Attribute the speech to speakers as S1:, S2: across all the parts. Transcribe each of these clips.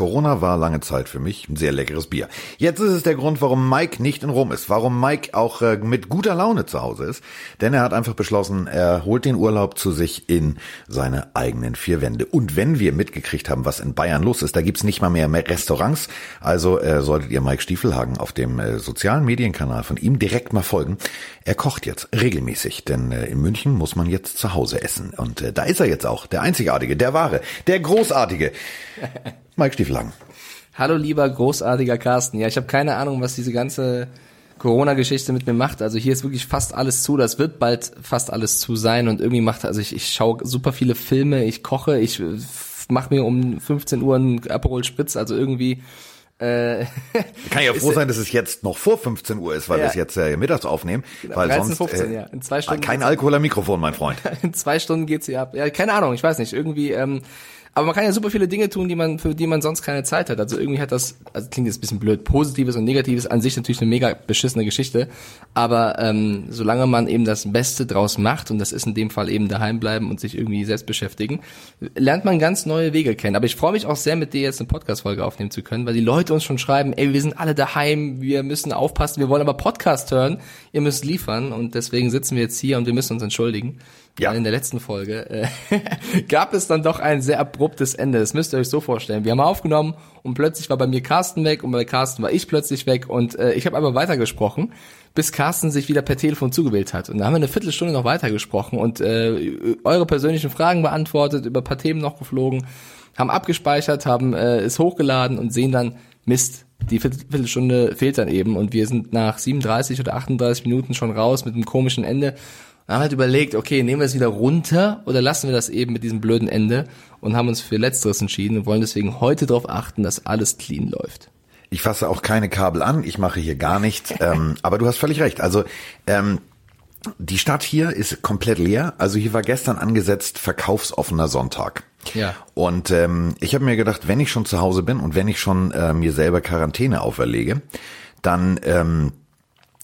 S1: Corona war lange Zeit für mich ein sehr leckeres Bier. Jetzt ist es der Grund, warum Mike nicht in Rom ist, warum Mike auch äh, mit guter Laune zu Hause ist. Denn er hat einfach beschlossen, er holt den Urlaub zu sich in seine eigenen vier Wände. Und wenn wir mitgekriegt haben, was in Bayern los ist, da gibt's nicht mal mehr, mehr Restaurants. Also äh, solltet ihr Mike Stiefelhagen auf dem äh, sozialen Medienkanal von ihm direkt mal folgen. Er kocht jetzt regelmäßig, denn äh, in München muss man jetzt zu Hause essen. Und äh, da ist er jetzt auch, der Einzigartige, der Wahre, der Großartige. Mike Stiefelhagen.
S2: Hallo lieber großartiger Carsten. Ja, ich habe keine Ahnung, was diese ganze Corona-Geschichte mit mir macht. Also hier ist wirklich fast alles zu. Das wird bald fast alles zu sein. Und irgendwie macht, also ich, ich schaue super viele Filme, ich koche, ich mache mir um 15 Uhr einen Aperol Spritz. Also irgendwie
S1: äh, Kann ja froh sein, dass es jetzt noch vor 15 Uhr ist, weil ja. wir es jetzt äh, mittags aufnehmen. Genau, weil 13, sonst 15, äh, ja. In zwei Stunden kein Alkohol am Mikrofon, mein Freund.
S2: In zwei Stunden geht's hier ab. Ja, keine Ahnung, ich weiß nicht. Irgendwie ähm, aber man kann ja super viele Dinge tun, die man, für die man sonst keine Zeit hat. Also irgendwie hat das, also klingt jetzt ein bisschen blöd, Positives und Negatives an sich natürlich eine mega beschissene Geschichte. Aber ähm, solange man eben das Beste draus macht, und das ist in dem Fall eben daheim bleiben und sich irgendwie selbst beschäftigen, lernt man ganz neue Wege kennen. Aber ich freue mich auch sehr, mit dir jetzt eine Podcast-Folge aufnehmen zu können, weil die Leute uns schon schreiben, ey, wir sind alle daheim, wir müssen aufpassen, wir wollen aber Podcast hören, ihr müsst liefern und deswegen sitzen wir jetzt hier und wir müssen uns entschuldigen. Ja. In der letzten Folge äh, gab es dann doch ein sehr abruptes Ende. Das müsst ihr euch so vorstellen. Wir haben aufgenommen und plötzlich war bei mir Carsten weg und bei Carsten war ich plötzlich weg und äh, ich habe aber weitergesprochen, bis Carsten sich wieder per Telefon zugewählt hat. Und da haben wir eine Viertelstunde noch weitergesprochen und äh, eure persönlichen Fragen beantwortet, über paar Themen noch geflogen, haben abgespeichert, haben äh, es hochgeladen und sehen dann, Mist, die Viertelstunde fehlt dann eben und wir sind nach 37 oder 38 Minuten schon raus mit einem komischen Ende dann haben wir halt überlegt, okay, nehmen wir es wieder runter oder lassen wir das eben mit diesem blöden Ende und haben uns für Letzteres entschieden und wollen deswegen heute darauf achten, dass alles clean läuft.
S1: Ich fasse auch keine Kabel an, ich mache hier gar nichts, ähm, aber du hast völlig recht. Also ähm, die Stadt hier ist komplett leer. Also hier war gestern angesetzt verkaufsoffener Sonntag. Ja. Und ähm, ich habe mir gedacht, wenn ich schon zu Hause bin und wenn ich schon äh, mir selber Quarantäne auferlege, dann ähm,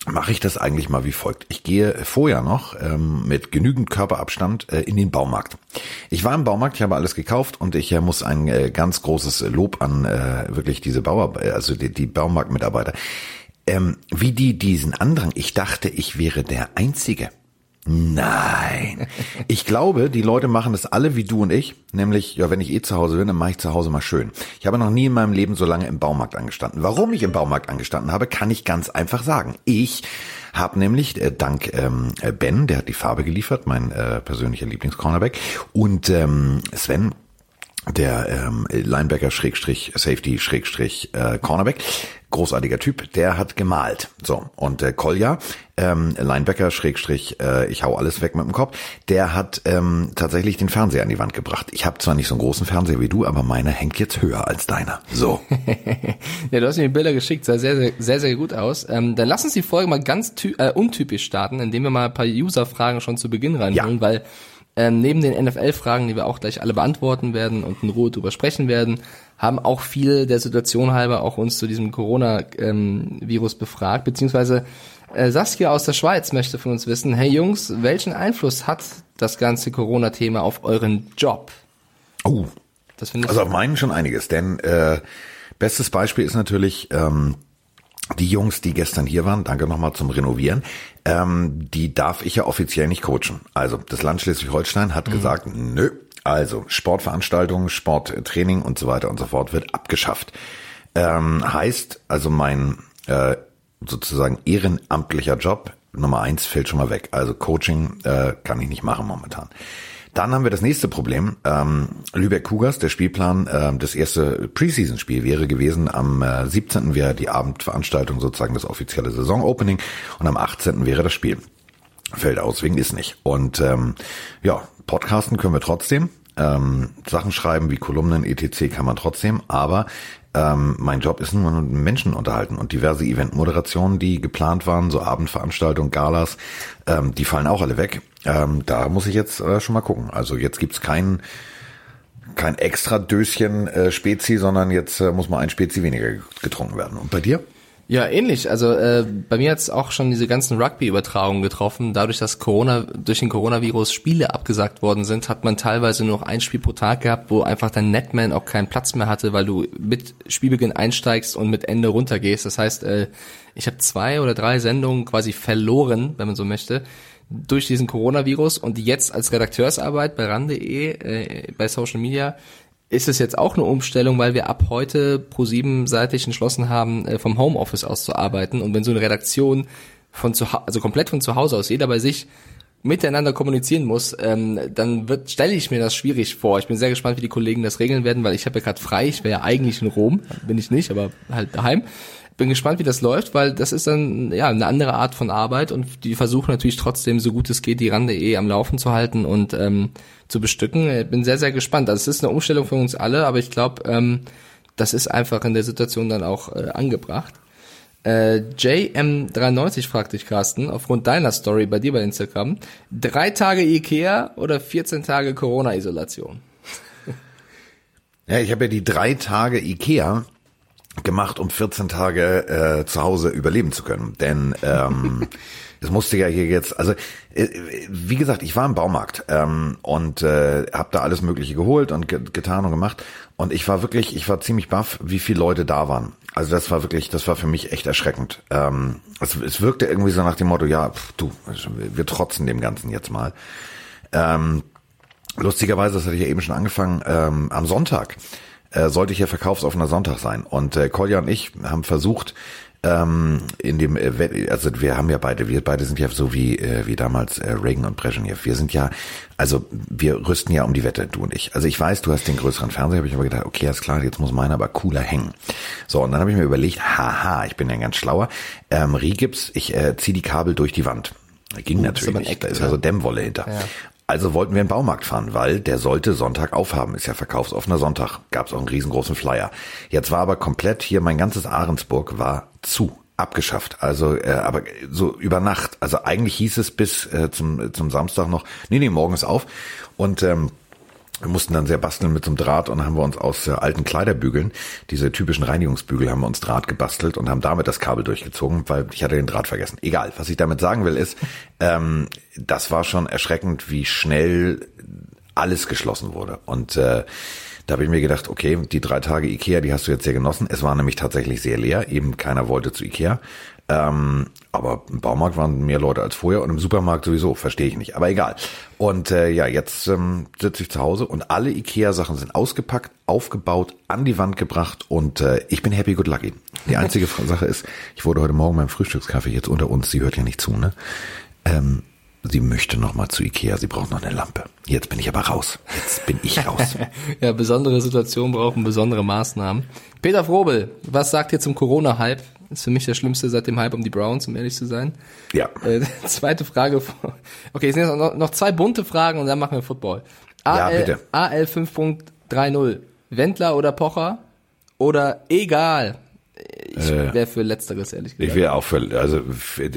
S1: mache ich das eigentlich mal wie folgt. Ich gehe vorher noch ähm, mit genügend Körperabstand äh, in den Baumarkt. Ich war im Baumarkt, ich habe alles gekauft und ich äh, muss ein äh, ganz großes Lob an äh, wirklich diese Bauer, äh, also die, die Baumarktmitarbeiter. Ähm, wie die diesen Andrang, ich dachte, ich wäre der Einzige. Nein. Ich glaube, die Leute machen das alle wie du und ich. Nämlich, ja, wenn ich eh zu Hause bin, dann mache ich zu Hause mal schön. Ich habe noch nie in meinem Leben so lange im Baumarkt angestanden. Warum ich im Baumarkt angestanden habe, kann ich ganz einfach sagen. Ich habe nämlich äh, dank ähm, Ben, der hat die Farbe geliefert, mein äh, persönlicher Lieblingscornerback, und ähm, Sven, der ähm, Linebacker Schrägstrich Safety Schrägstrich äh, Cornerback, großartiger Typ, der hat gemalt. So und äh, Kolja, ähm, Linebacker Schrägstrich, äh, ich hau alles weg mit dem Kopf, der hat ähm, tatsächlich den Fernseher an die Wand gebracht. Ich habe zwar nicht so einen großen Fernseher wie du, aber meiner hängt jetzt höher als deiner. So.
S2: ja, du hast mir die Bilder geschickt, sah sehr sehr sehr sehr gut aus. Ähm, dann lass uns die Folge mal ganz äh, untypisch starten, indem wir mal ein paar User-Fragen schon zu Beginn reinholen, ja. weil ähm, neben den NFL-Fragen, die wir auch gleich alle beantworten werden und in Ruhe drüber sprechen werden, haben auch viele der Situation halber auch uns zu diesem Corona-Virus ähm, befragt, beziehungsweise äh, Saskia aus der Schweiz möchte von uns wissen, hey Jungs, welchen Einfluss hat das ganze Corona-Thema auf euren Job?
S1: Oh, das finde ich also auf meinen schon einiges, denn äh, bestes Beispiel ist natürlich ähm, die Jungs, die gestern hier waren, danke nochmal zum Renovieren, ähm, die darf ich ja offiziell nicht coachen. Also das Land Schleswig-Holstein hat mhm. gesagt, nö, also Sportveranstaltungen, Sporttraining und so weiter und so fort wird abgeschafft. Ähm, heißt, also mein äh, sozusagen ehrenamtlicher Job Nummer eins fällt schon mal weg. Also Coaching äh, kann ich nicht machen momentan. Dann haben wir das nächste Problem. Ähm, Lübeck Cougars, der Spielplan, äh, das erste Preseason-Spiel wäre gewesen. Am äh, 17. wäre die Abendveranstaltung sozusagen das offizielle Saison-Opening und am 18. wäre das Spiel. Fällt aus, wegen ist nicht. Und ähm, ja, podcasten können wir trotzdem. Ähm, Sachen schreiben wie Kolumnen, etc. kann man trotzdem, aber ähm, mein Job ist nur Menschen unterhalten und diverse Eventmoderationen, die geplant waren, so Abendveranstaltungen, Galas, ähm, die fallen auch alle weg. Ähm, da muss ich jetzt äh, schon mal gucken. Also jetzt gibt's kein kein extra Döschen äh, Spezi, sondern jetzt äh, muss mal ein Spezi weniger getrunken werden. Und bei dir?
S2: Ja, ähnlich. Also äh, bei mir hat es auch schon diese ganzen Rugby-Übertragungen getroffen. Dadurch, dass Corona durch den Coronavirus Spiele abgesagt worden sind, hat man teilweise nur noch ein Spiel pro Tag gehabt, wo einfach dein Netman auch keinen Platz mehr hatte, weil du mit Spielbeginn einsteigst und mit Ende runtergehst. Das heißt, äh, ich habe zwei oder drei Sendungen quasi verloren, wenn man so möchte, durch diesen Coronavirus und jetzt als Redakteursarbeit bei ran.de, äh, bei Social Media ist es jetzt auch eine Umstellung, weil wir ab heute pro sieben seitig entschlossen haben, äh, vom Homeoffice aus zu arbeiten. Und wenn so eine Redaktion von zu also komplett von zu Hause aus, jeder bei sich miteinander kommunizieren muss, ähm, dann wird stelle ich mir das schwierig vor. Ich bin sehr gespannt, wie die Kollegen das regeln werden, weil ich habe ja gerade frei. Ich wäre ja eigentlich in Rom, bin ich nicht, aber halt daheim. Bin gespannt, wie das läuft, weil das ist dann ja eine andere Art von Arbeit und die versuchen natürlich trotzdem, so gut es geht, die Rande eh am Laufen zu halten und ähm, zu bestücken. Ich bin sehr, sehr gespannt. Also es ist eine Umstellung für uns alle, aber ich glaube, ähm, das ist einfach in der Situation dann auch äh, angebracht. Äh, JM93 fragt dich, Carsten, aufgrund deiner Story bei dir bei Instagram, drei Tage Ikea oder 14 Tage Corona-Isolation?
S1: ja, ich habe ja die drei Tage Ikea gemacht, um 14 Tage äh, zu Hause überleben zu können. Denn ähm, es musste ja hier jetzt, also äh, wie gesagt, ich war im Baumarkt ähm, und äh, habe da alles Mögliche geholt und ge getan und gemacht. Und ich war wirklich, ich war ziemlich baff, wie viele Leute da waren. Also das war wirklich, das war für mich echt erschreckend. Ähm, es, es wirkte irgendwie so nach dem Motto, ja, pf, du, wir trotzen dem Ganzen jetzt mal. Ähm, lustigerweise, das hatte ich ja eben schon angefangen, ähm, am Sonntag äh, sollte ich ja verkaufsoffener Sonntag sein. Und äh, Kolja und ich haben versucht, ähm, in dem, äh, also wir haben ja beide, wir beide sind ja so wie äh, wie damals äh, Reagan und Brezhnev. Wir sind ja, also wir rüsten ja um die Wette, du und ich. Also ich weiß, du hast den größeren Fernseher, habe ich aber gedacht, okay, ist klar, jetzt muss meiner aber cooler hängen. So und dann habe ich mir überlegt, haha, ich bin ja ganz schlauer. Ähm, Rigips, ich äh, ziehe die Kabel durch die Wand. Ging uh, natürlich nicht. Eck, da ist also Dämmwolle hinter. Ja. Also wollten wir in den Baumarkt fahren, weil der sollte Sonntag aufhaben. Ist ja verkaufsoffener Sonntag. Gab es auch einen riesengroßen Flyer. Jetzt war aber komplett hier mein ganzes Ahrensburg war zu abgeschafft. Also, äh, aber so über Nacht. Also eigentlich hieß es bis äh, zum zum Samstag noch. Nee, nee, morgens auf. Und ähm, wir mussten dann sehr basteln mit so einem Draht und haben wir uns aus äh, alten Kleiderbügeln, diese typischen Reinigungsbügel, haben wir uns Draht gebastelt und haben damit das Kabel durchgezogen, weil ich hatte den Draht vergessen. Egal, was ich damit sagen will ist, ähm, das war schon erschreckend, wie schnell alles geschlossen wurde. Und äh, da habe ich mir gedacht, okay, die drei Tage Ikea, die hast du jetzt sehr genossen. Es war nämlich tatsächlich sehr leer, eben keiner wollte zu Ikea. Ähm, aber im Baumarkt waren mehr Leute als vorher und im Supermarkt sowieso, verstehe ich nicht. Aber egal. Und äh, ja, jetzt ähm, sitze ich zu Hause und alle Ikea-Sachen sind ausgepackt, aufgebaut, an die Wand gebracht und äh, ich bin happy good lucky. Die einzige Sache ist, ich wurde heute Morgen beim Frühstückskaffee jetzt unter uns, sie hört ja nicht zu, ne? Ähm, sie möchte noch mal zu Ikea, sie braucht noch eine Lampe. Jetzt bin ich aber raus. Jetzt bin ich raus.
S2: ja, besondere Situationen brauchen besondere Maßnahmen. Peter Frobel, was sagt ihr zum Corona-Hype? Ist für mich der schlimmste seit dem Hype um die Browns, um ehrlich zu sein.
S1: Ja.
S2: Äh, zweite Frage. Okay, es sind jetzt noch, noch zwei bunte Fragen und dann machen wir Football. AL, ja, bitte. AL 5.30. Wendler oder Pocher? Oder egal? Ich äh, wäre für Letzteres, ehrlich gesagt.
S1: Ich wäre auch für, also für,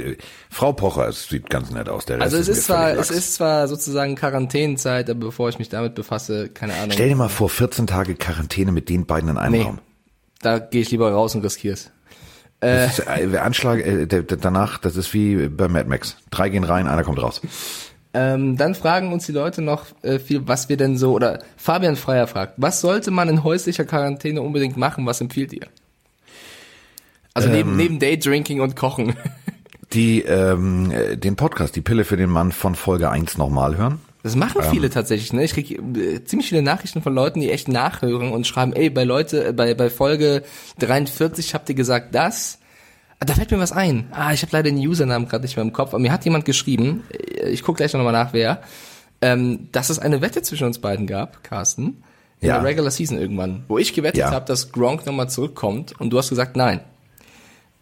S1: Frau Pocher, es sieht ganz nett aus.
S2: Der Rest also es ist, zwar, es ist zwar sozusagen Quarantänezeit, aber bevor ich mich damit befasse, keine Ahnung.
S1: Stell dir mal vor, 14 Tage Quarantäne mit den beiden in einem nee, Raum.
S2: Da gehe ich lieber raus und riskier's.
S1: Äh, ist, äh, Anschlag äh, danach, das ist wie bei Mad Max. Drei gehen rein, einer kommt raus.
S2: Ähm, dann fragen uns die Leute noch äh, viel, was wir denn so, oder Fabian Freier fragt, was sollte man in häuslicher Quarantäne unbedingt machen? Was empfiehlt ihr? Also neben, ähm, neben Daydrinking und Kochen.
S1: Die, ähm, äh, den Podcast, die Pille für den Mann von Folge 1 nochmal hören.
S2: Das machen viele ähm, tatsächlich, ne? Ich krieg äh, ziemlich viele Nachrichten von Leuten, die echt nachhören und schreiben, ey, bei Leute, äh, bei, bei Folge 43 habt ihr gesagt das. Ah, da fällt mir was ein. Ah, ich habe leider den Usernamen gerade nicht mehr im Kopf, aber mir hat jemand geschrieben, äh, ich gucke gleich noch mal nach, wer, ähm, dass es eine Wette zwischen uns beiden gab, Carsten, in ja. der Regular Season irgendwann, wo ich gewettet ja. habe, dass Gronk nochmal zurückkommt und du hast gesagt, nein.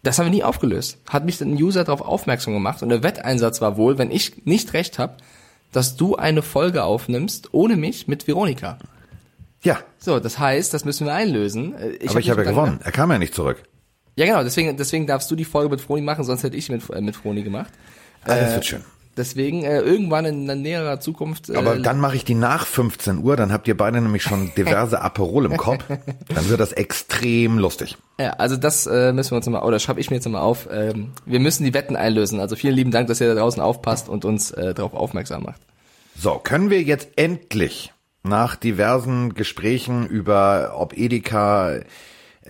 S2: Das haben wir nie aufgelöst. Hat mich ein User darauf aufmerksam gemacht und der Wetteinsatz war wohl, wenn ich nicht recht habe, dass du eine Folge aufnimmst ohne mich mit Veronika.
S1: Ja.
S2: So, das heißt, das müssen wir einlösen.
S1: Äh, ich Aber hab ich habe ja gewonnen. Er kam ja nicht zurück.
S2: Ja, genau. Deswegen, deswegen darfst du die Folge mit Froni machen, sonst hätte ich mit, äh, mit Froni gemacht.
S1: Ah, das äh, wird schön.
S2: Deswegen äh, irgendwann in, in näherer Zukunft. Äh,
S1: Aber dann mache ich die nach 15 Uhr, dann habt ihr beide nämlich schon diverse Aperol im Kopf. Dann wird das extrem lustig.
S2: Ja, also das äh, müssen wir uns mal, oder schreibe ich mir jetzt mal auf. Ähm, wir müssen die Wetten einlösen. Also vielen lieben Dank, dass ihr da draußen aufpasst und uns äh, darauf aufmerksam macht.
S1: So, können wir jetzt endlich nach diversen Gesprächen über ob Edeka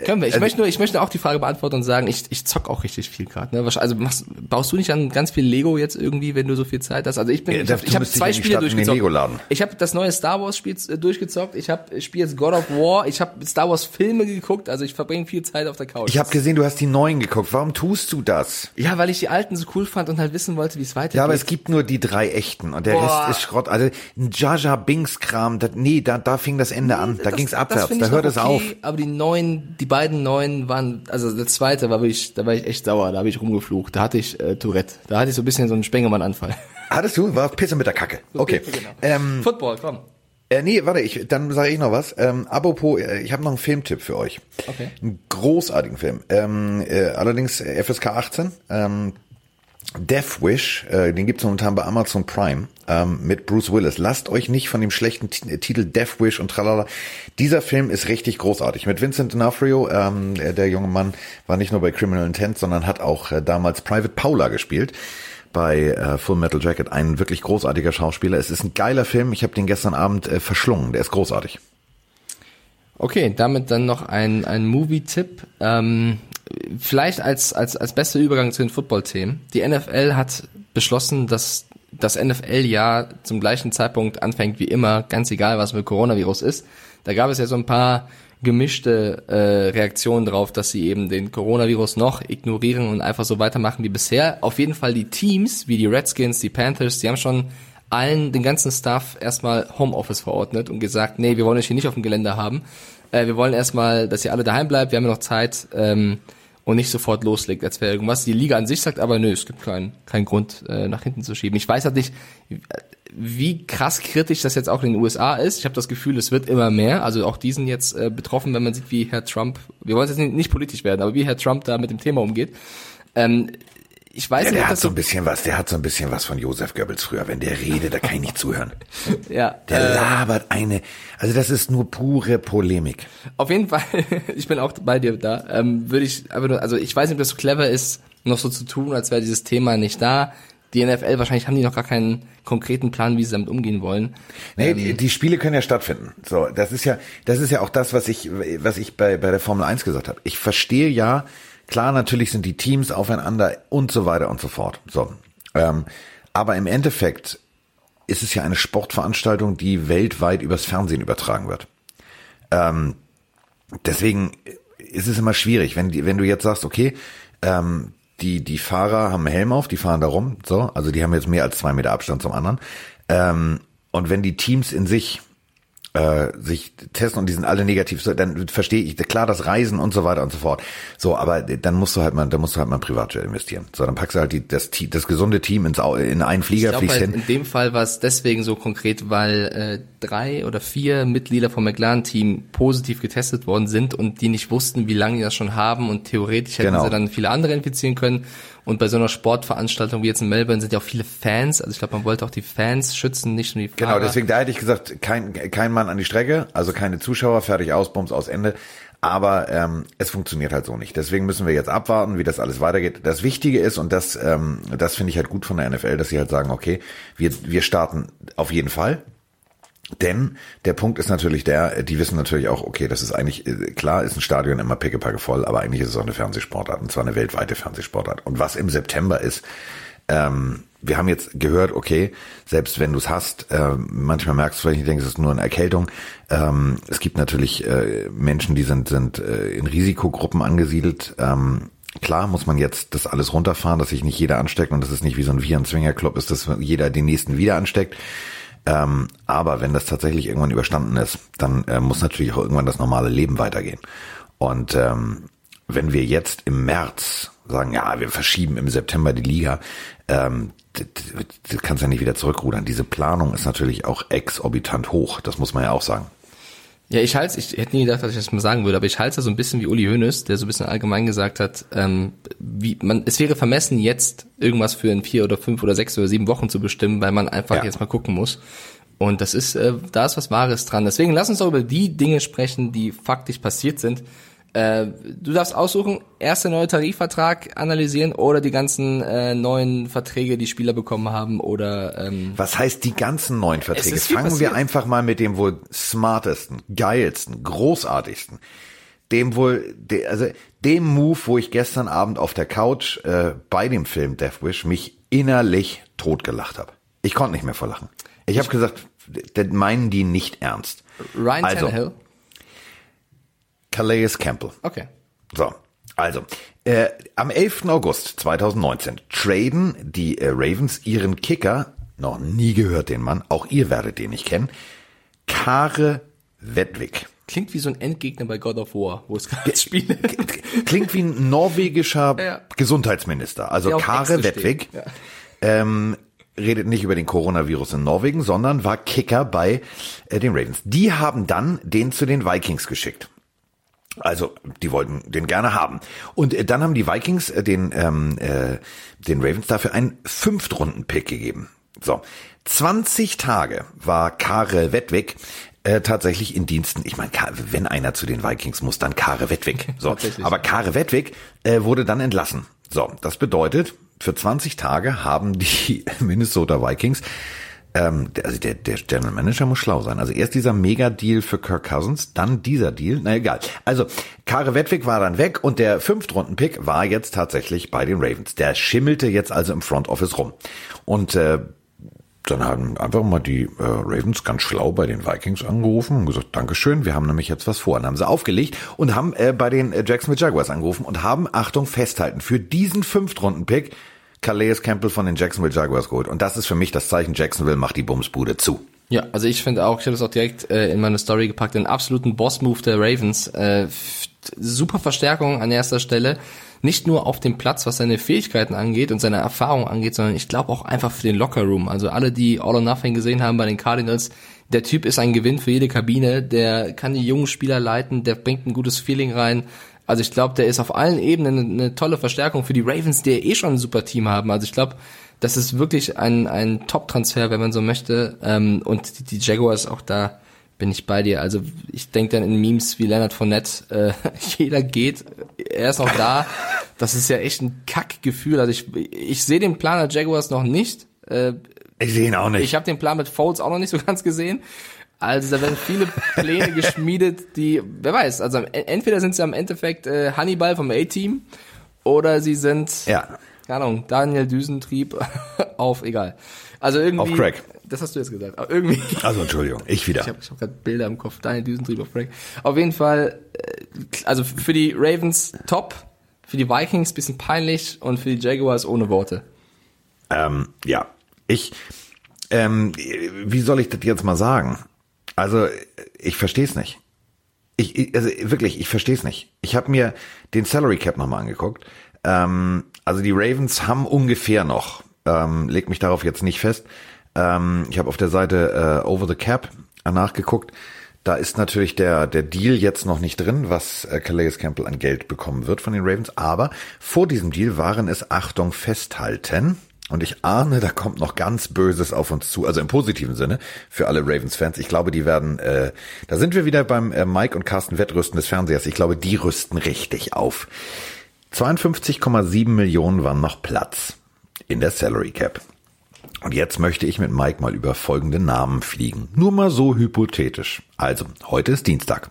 S2: können wir. Ich also, möchte nur, ich möchte auch die Frage beantworten und sagen, ich, ich zock auch richtig viel gerade. Ne? Also machst, baust du nicht an ganz viel Lego jetzt irgendwie, wenn du so viel Zeit hast? Also ich bin, ja, ich habe hab zwei Spiele durchgezockt. Ich habe das neue Star Wars Spiel äh, durchgezockt. Ich habe spiele jetzt God of War. Ich habe Star Wars Filme geguckt. Also ich verbringe viel Zeit auf der Couch.
S1: Ich habe gesehen, du hast die neuen geguckt. Warum tust du das?
S2: Ja, weil ich die alten so cool fand und halt wissen wollte, wie es weitergeht.
S1: Ja, aber es gibt nur die drei echten und der Boah. Rest ist Schrott. Also ein Jaja Binks Kram. Das, nee, da da fing das Ende an. Da das, ging's abwärts. Da hört es auf.
S2: Aber die neuen, die beiden neuen waren, also der zweite war wirklich, da war ich echt sauer, da habe ich rumgeflucht. Da hatte ich äh, Tourette. Da hatte ich so ein bisschen so einen Spengemann-Anfall.
S1: Hattest du? War Pisse mit der Kacke. Okay. Genau.
S2: Ähm, Football, komm.
S1: Äh, nee, warte, ich, dann sage ich noch was. Ähm, apropos, äh, ich habe noch einen Filmtipp für euch. Okay. Einen großartigen Film. Ähm, äh, allerdings FSK 18. Ähm, Death Wish, äh, den gibt's momentan bei Amazon Prime ähm, mit Bruce Willis. Lasst euch nicht von dem schlechten T Titel Death Wish und tralala. Dieser Film ist richtig großartig. Mit Vincent D'Onofrio, ähm, der, der junge Mann war nicht nur bei Criminal Intent, sondern hat auch äh, damals Private Paula gespielt bei äh, Full Metal Jacket. Ein wirklich großartiger Schauspieler. Es ist ein geiler Film. Ich habe den gestern Abend äh, verschlungen. Der ist großartig.
S2: Okay, damit dann noch ein, ein Movie-Tipp. Ähm, vielleicht als, als, als bester Übergang zu den Football-Themen. Die NFL hat beschlossen, dass das NFL-Jahr zum gleichen Zeitpunkt anfängt wie immer, ganz egal, was mit Coronavirus ist. Da gab es ja so ein paar gemischte äh, Reaktionen drauf, dass sie eben den Coronavirus noch ignorieren und einfach so weitermachen wie bisher. Auf jeden Fall die Teams, wie die Redskins, die Panthers, die haben schon allen, den ganzen Staff erstmal Homeoffice verordnet und gesagt, nee, wir wollen euch hier nicht auf dem Gelände haben. Äh, wir wollen erstmal, dass ihr alle daheim bleibt, wir haben ja noch Zeit, ähm, und nicht sofort loslegt, als wäre irgendwas. Die Liga an sich sagt aber, nö, es gibt keinen keinen Grund, äh, nach hinten zu schieben. Ich weiß halt nicht, wie krass kritisch das jetzt auch in den USA ist. Ich habe das Gefühl, es wird immer mehr. Also auch diesen jetzt äh, betroffen, wenn man sieht, wie Herr Trump, wir wollen jetzt nicht, nicht politisch werden, aber wie Herr Trump da mit dem Thema umgeht. Ähm, ich weiß
S1: ja,
S2: nicht,
S1: der hat so ein bisschen was, der hat so ein bisschen was von Josef Goebbels früher. Wenn der redet, da kann ich nicht zuhören. ja. Der äh, labert eine, also das ist nur pure Polemik.
S2: Auf jeden Fall, ich bin auch bei dir da, ähm, würde ich aber nur, also ich weiß nicht, ob das so clever ist, noch so zu tun, als wäre dieses Thema nicht da. Die NFL, wahrscheinlich haben die noch gar keinen konkreten Plan, wie sie damit umgehen wollen.
S1: Nee, ähm, die, die Spiele können ja stattfinden. So, das ist ja, das ist ja auch das, was ich, was ich bei, bei der Formel 1 gesagt habe. Ich verstehe ja, Klar, natürlich sind die Teams aufeinander und so weiter und so fort. So, ähm, aber im Endeffekt ist es ja eine Sportveranstaltung, die weltweit übers Fernsehen übertragen wird. Ähm, deswegen ist es immer schwierig, wenn die, wenn du jetzt sagst, okay, ähm, die die Fahrer haben einen Helm auf, die fahren da rum, so, also die haben jetzt mehr als zwei Meter Abstand zum anderen. Ähm, und wenn die Teams in sich äh, sich testen und die sind alle negativ, so, dann verstehe ich klar das Reisen und so weiter und so fort. So, aber dann musst du halt mal, dann musst du halt mal ein Privatjet investieren. So, dann packst du halt die, das, das gesunde Team ins in einen Flieger,
S2: ich fliegst halt hin. In dem Fall war es deswegen so konkret, weil äh, drei oder vier Mitglieder vom McLaren-Team positiv getestet worden sind und die nicht wussten, wie lange die das schon haben und theoretisch hätten genau. sie dann viele andere infizieren können. Und bei so einer Sportveranstaltung wie jetzt in Melbourne sind ja auch viele Fans. Also ich glaube, man wollte auch die Fans schützen, nicht nur die
S1: Fahrer. Genau, deswegen da hätte ich gesagt, kein, kein Mann an die Strecke, also keine Zuschauer, fertig aus, Bums aus Ende. Aber ähm, es funktioniert halt so nicht. Deswegen müssen wir jetzt abwarten, wie das alles weitergeht. Das Wichtige ist, und das, ähm, das finde ich halt gut von der NFL, dass sie halt sagen, okay, wir, wir starten auf jeden Fall. Denn der Punkt ist natürlich der, die wissen natürlich auch, okay, das ist eigentlich, äh, klar ist ein Stadion immer pickepacke voll, aber eigentlich ist es auch eine Fernsehsportart, und zwar eine weltweite Fernsehsportart. Und was im September ist, ähm, wir haben jetzt gehört, okay, selbst wenn du es hast, äh, manchmal merkst du vielleicht, ich denke, es ist nur eine Erkältung. Ähm, es gibt natürlich äh, Menschen, die sind, sind äh, in Risikogruppen angesiedelt. Ähm, klar muss man jetzt das alles runterfahren, dass sich nicht jeder ansteckt und dass es nicht wie so ein Viren-Zwinger-Club ist, dass jeder den nächsten wieder ansteckt. Ähm, aber wenn das tatsächlich irgendwann überstanden ist, dann äh, muss natürlich auch irgendwann das normale Leben weitergehen. Und ähm, wenn wir jetzt im März sagen, ja, wir verschieben im September die Liga, ähm, du kannst ja nicht wieder zurückrudern. Diese Planung ist natürlich auch exorbitant hoch, das muss man ja auch sagen.
S2: Ja, ich halte ich hätte nie gedacht, dass ich das mal sagen würde, aber ich halte es so ein bisschen wie Uli Hoeneß, der so ein bisschen allgemein gesagt hat, ähm, wie man, es wäre vermessen, jetzt irgendwas für in vier oder fünf oder sechs oder sieben Wochen zu bestimmen, weil man einfach ja. jetzt mal gucken muss. Und das ist, äh, da ist was Wahres dran. Deswegen lass uns doch über die Dinge sprechen, die faktisch passiert sind. Äh, du darfst aussuchen, erster neue Tarifvertrag analysieren oder die ganzen äh, neuen Verträge, die Spieler bekommen haben oder ähm,
S1: Was heißt die ganzen neuen Verträge? Fangen passiert. wir einfach mal mit dem wohl smartesten, geilsten, großartigsten, dem wohl, de, also dem Move, wo ich gestern Abend auf der Couch äh, bei dem Film Death Wish mich innerlich totgelacht habe. Ich konnte nicht mehr vor Lachen. Ich, ich habe gesagt, das meinen die nicht ernst.
S2: Ryan also, Tannehill
S1: Calais Campbell.
S2: Okay.
S1: So, also, äh, am 11. August 2019 traden die äh, Ravens ihren Kicker, noch nie gehört den Mann, auch ihr werdet den nicht kennen, Kare Wedwig.
S2: Klingt wie so ein Endgegner bei God of War, wo es gerade spiele.
S1: Klingt wie ein norwegischer ja. Gesundheitsminister. Also Kare Wedwig ja. ähm, redet nicht über den Coronavirus in Norwegen, sondern war Kicker bei äh, den Ravens. Die haben dann den zu den Vikings geschickt. Also, die wollten den gerne haben. Und äh, dann haben die Vikings äh, den, ähm, äh, den Ravens dafür einen Fünftrunden-Pick gegeben. So, 20 Tage war Karel Wettwig äh, tatsächlich in Diensten. Ich meine, wenn einer zu den Vikings muss, dann Kare Wettwig. So, aber Kare Wettwig äh, wurde dann entlassen. So, das bedeutet, für 20 Tage haben die Minnesota Vikings ähm, also der, der General Manager muss schlau sein. Also erst dieser Mega-Deal für Kirk Cousins, dann dieser Deal. Na egal. Also Kare Wettwig war dann weg und der Fünftrunden-Pick war jetzt tatsächlich bei den Ravens. Der schimmelte jetzt also im Front Office rum. Und äh, dann haben einfach mal die äh, Ravens ganz schlau bei den Vikings angerufen und gesagt, Dankeschön, wir haben nämlich jetzt was vor. Und dann haben sie aufgelegt und haben äh, bei den äh, Jacksonville Jaguars angerufen und haben, Achtung, festhalten, für diesen Fünftrunden-Pick Calais Campbell von den Jacksonville Jaguars geholt. Und das ist für mich das Zeichen, Jacksonville macht die Bumsbude zu.
S2: Ja, also ich finde auch, ich habe das auch direkt äh, in meine Story gepackt, den absoluten Boss-Move der Ravens. Äh, super Verstärkung an erster Stelle. Nicht nur auf dem Platz, was seine Fähigkeiten angeht und seine Erfahrung angeht, sondern ich glaube auch einfach für den Locker-Room. Also alle, die All or Nothing gesehen haben bei den Cardinals, der Typ ist ein Gewinn für jede Kabine, der kann die jungen Spieler leiten, der bringt ein gutes Feeling rein. Also ich glaube, der ist auf allen Ebenen eine, eine, tolle Verstärkung für die Ravens, die ja eh schon ein super Team haben. Also ich glaube, das ist wirklich ein, ein Top-Transfer, wenn man so möchte. Ähm, und die, die Jaguars auch da bin ich bei dir. Also ich denke dann in Memes wie Leonard Fournette, äh, jeder geht, er ist noch da. Das ist ja echt ein Kackgefühl. Also ich, ich sehe den Plan der Jaguars noch nicht. Äh,
S1: ich sehe ihn auch nicht.
S2: Ich habe den Plan mit Folds auch noch nicht so ganz gesehen. Also da werden viele Pläne geschmiedet, die, wer weiß, also entweder sind sie am Endeffekt äh, Hannibal vom A-Team oder sie sind,
S1: ja.
S2: keine Ahnung, Daniel Düsentrieb auf, egal. Also irgendwie.
S1: Auf Crack.
S2: Das hast du jetzt gesagt. Aber irgendwie.
S1: Also Entschuldigung, ich wieder.
S2: Ich habe ich hab gerade Bilder im Kopf. Daniel Düsentrieb auf Crack. Auf jeden Fall, äh, also für die Ravens top, für die Vikings bisschen peinlich und für die Jaguars ohne Worte.
S1: Ähm, ja, ich, ähm, wie soll ich das jetzt mal sagen? Also ich verstehe es nicht. Ich, also wirklich, ich verstehe es nicht. Ich habe mir den Salary Cap nochmal angeguckt. Ähm, also die Ravens haben ungefähr noch, ähm, leg mich darauf jetzt nicht fest. Ähm, ich habe auf der Seite äh, Over the Cap nachgeguckt. Da ist natürlich der, der Deal jetzt noch nicht drin, was äh, Calais Campbell an Geld bekommen wird von den Ravens. Aber vor diesem Deal waren es, Achtung, festhalten, und ich ahne, da kommt noch ganz Böses auf uns zu, also im positiven Sinne für alle Ravens-Fans. Ich glaube, die werden, äh, da sind wir wieder beim äh, Mike und Carsten Wettrüsten des Fernsehers. Ich glaube, die rüsten richtig auf. 52,7 Millionen waren noch Platz in der Salary Cap. Und jetzt möchte ich mit Mike mal über folgende Namen fliegen. Nur mal so hypothetisch. Also, heute ist Dienstag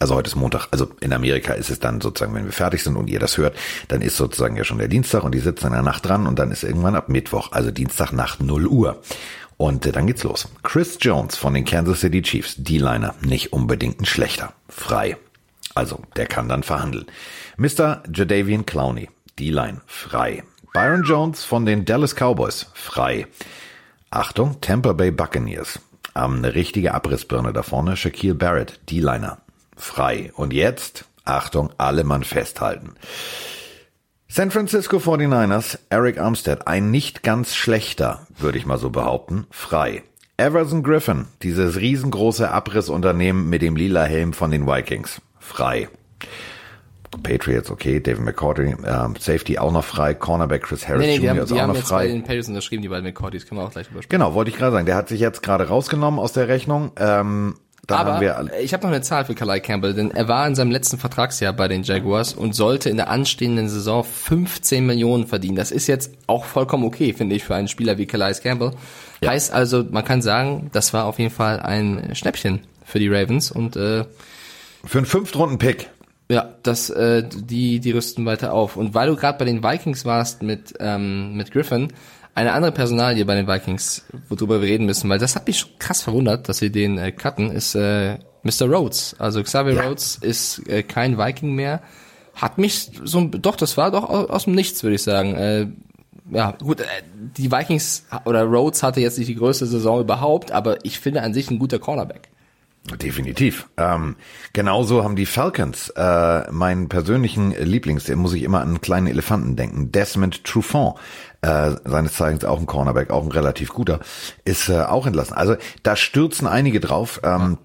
S1: also heute ist Montag, also in Amerika ist es dann sozusagen, wenn wir fertig sind und ihr das hört, dann ist sozusagen ja schon der Dienstag und die sitzen in der Nacht dran und dann ist irgendwann ab Mittwoch, also Dienstag nach 0 Uhr. Und äh, dann geht's los. Chris Jones von den Kansas City Chiefs, D-Liner, nicht unbedingt ein schlechter, frei. Also, der kann dann verhandeln. Mr. Jadavian Clowney, D-Line, frei. Byron Jones von den Dallas Cowboys, frei. Achtung, Tampa Bay Buccaneers. Ähm, eine richtige Abrissbirne da vorne, Shaquille Barrett, D-Liner, frei. Und jetzt, Achtung, alle Mann festhalten. San Francisco 49ers, Eric Armstead, ein nicht ganz schlechter, würde ich mal so behaupten, frei. Everson Griffin, dieses riesengroße Abrissunternehmen mit dem lila Helm von den Vikings, frei. Patriots, okay, David McCourty, ähm, Safety auch noch frei, Cornerback Chris Harris
S2: nee, nee,
S1: Jr.
S2: Die haben,
S1: ist
S2: die
S1: auch
S2: haben
S1: noch
S2: jetzt
S1: frei.
S2: bei den Patriots unterschrieben, die beiden McCourtys, können wir auch gleich übersprechen.
S1: Genau, wollte ich gerade sagen. Der hat sich jetzt gerade rausgenommen aus der Rechnung. Ähm, dann
S2: Aber ich habe noch eine Zahl für Kalai Campbell, denn er war in seinem letzten Vertragsjahr bei den Jaguars und sollte in der anstehenden Saison 15 Millionen verdienen. Das ist jetzt auch vollkommen okay, finde ich, für einen Spieler wie Kalai Campbell. Heißt also, man kann sagen, das war auf jeden Fall ein Schnäppchen für die Ravens und äh,
S1: für einen Fünftrunden-Pick.
S2: ja, das äh, die die rüsten weiter auf. Und weil du gerade bei den Vikings warst mit ähm, mit Griffin, eine andere Personalie bei den Vikings, worüber wir reden müssen, weil das hat mich schon krass verwundert, dass sie den äh, cutten, ist äh, Mr. Rhodes. Also Xavier
S1: Ja.
S2: Rhodes ist äh, kein Viking mehr. Hat mich so doch, das war doch aus, aus dem Nichts, würde ich sagen. Äh, ja, gut, äh, die Vikings oder Rhodes hatte jetzt nicht die größte Saison überhaupt, aber ich finde an sich ein guter Cornerback.
S1: Definitiv. Ähm, genauso haben die Falcons äh, meinen persönlichen Lieblings, den muss ich immer an einen kleinen Elefanten denken, Desmond Trufant, äh, seines Zeichens auch ein Cornerback, auch ein relativ guter, ist äh, auch entlassen. Also da stürzen einige drauf. Ähm,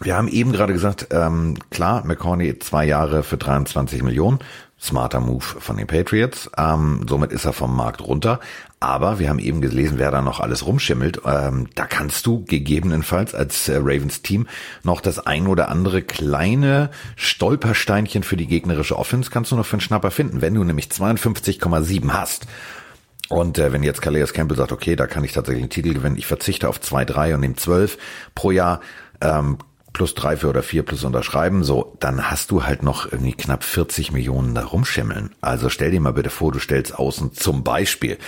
S1: Wir haben eben gerade gesagt, ähm, klar, McCorney zwei Jahre für 23 Millionen. Smarter Move von den Patriots. Ähm, somit ist er vom Markt runter. Aber wir haben eben gelesen, wer da noch alles rumschimmelt. Ähm, da kannst du gegebenenfalls als äh, Ravens Team noch das ein oder andere kleine Stolpersteinchen für die gegnerische Offense kannst du noch für einen Schnapper finden. Wenn du nämlich 52,7 hast, und äh, wenn jetzt Calais Campbell sagt, okay, da kann ich tatsächlich einen Titel gewinnen, ich verzichte auf zwei, drei und nehme zwölf pro Jahr, ähm, plus drei für oder vier plus unterschreiben, so, dann hast du halt noch irgendwie knapp 40 Millionen da rumschimmeln. Also stell dir mal bitte vor, du stellst außen zum Beispiel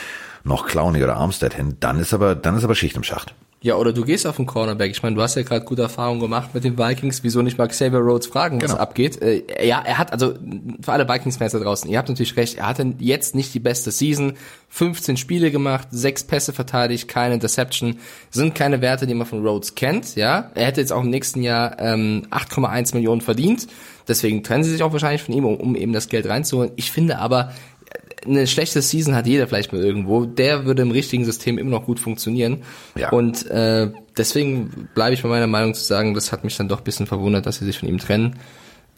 S1: noch Clowney oder Armstead hin, dann ist aber, dann ist aber Schicht im Schacht.
S2: Ja, oder du gehst auf den Cornerback. Ich meine, du hast ja gerade gute Erfahrungen gemacht mit den Vikings. Wieso nicht mal Xavier Rhodes fragen, was
S1: Genau.
S2: abgeht? Äh, ja, er hat, also für alle Vikings-Fans da draußen, ihr habt natürlich recht, er hatte jetzt nicht die beste Season. 15 Spiele gemacht, sechs Pässe verteidigt, keine Interception. Sind keine Werte, die man von Rhodes kennt, ja. Er hätte jetzt auch im nächsten Jahr ähm, 8,1 Millionen verdient. Deswegen trennen sie sich auch wahrscheinlich von ihm, um, um eben das Geld reinzuholen. Ich finde aber, eine schlechte Season hat jeder vielleicht mal irgendwo. Der würde im richtigen System immer noch gut funktionieren.
S1: Ja.
S2: Und äh, deswegen bleibe ich bei meiner Meinung zu sagen, das hat mich dann doch ein bisschen verwundert, dass sie sich von ihm trennen.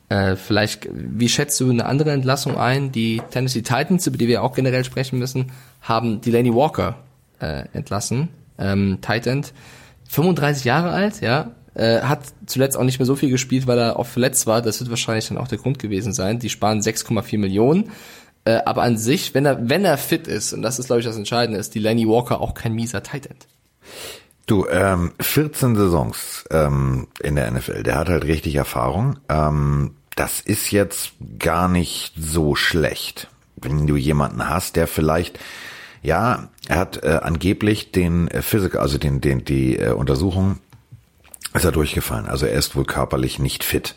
S2: Äh, vielleicht, wie schätzt du eine andere Entlassung ein? Die Tennessee Titans, über die wir auch generell sprechen müssen, haben Delaney Walker äh, entlassen, ähm, Tight End, 35 Jahre alt, ja, äh, hat zuletzt auch nicht mehr so viel gespielt, weil er auch verletzt war. Das wird wahrscheinlich dann auch der Grund gewesen sein. Die sparen 6,4 Millionen. Äh, aber an sich, wenn er, wenn er fit ist, und das ist, glaube ich, das Entscheidende, ist Delaney Walker auch kein mieser Tight End.
S1: Du, ähm, 14 Saisons ähm, in der NFL, der hat halt richtig Erfahrung. Ähm, das ist jetzt gar nicht so schlecht, wenn du jemanden hast, der vielleicht, ja, er hat äh, angeblich den äh, Physical, also den, den, die äh, Untersuchung ist er durchgefallen. Also er ist wohl körperlich nicht fit.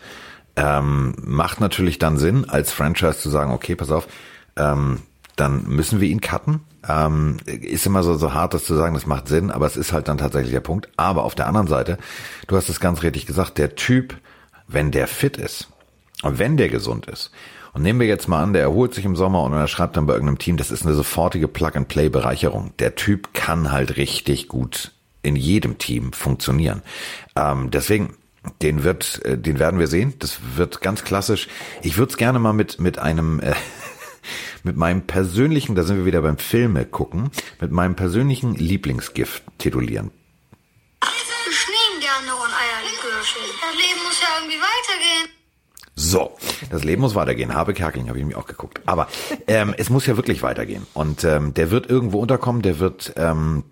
S1: Ähm, macht natürlich dann Sinn, als Franchise zu sagen, okay, pass auf, ähm, dann müssen wir ihn cutten. Ähm, ist immer so, so hart, das zu sagen, das macht Sinn, aber es ist halt dann tatsächlich der Punkt. Aber auf der anderen Seite, du hast es ganz richtig gesagt, der Typ, wenn der fit ist und wenn der gesund ist, und nehmen wir jetzt mal an, der erholt sich im Sommer und er schreibt dann bei irgendeinem Team, das ist eine sofortige Plug-and-Play-Bereicherung. Der Typ kann halt richtig gut in jedem Team funktionieren. Ähm, deswegen, den wird, äh, den werden wir sehen. Das wird ganz klassisch. Ich würde es gerne mal mit mit einem äh, mit meinem persönlichen, da sind wir wieder beim Filme gucken, mit meinem persönlichen Lieblingsgift titulieren.
S3: Ich nehme gerne noch ein Eierlikörchen. Das Leben muss ja irgendwie weitergehen.
S1: So, das Leben muss weitergehen. Habe Kerkeling habe ich mir auch geguckt. Aber ähm, es muss ja wirklich weitergehen. Und ähm, der wird irgendwo unterkommen, der wird ähm,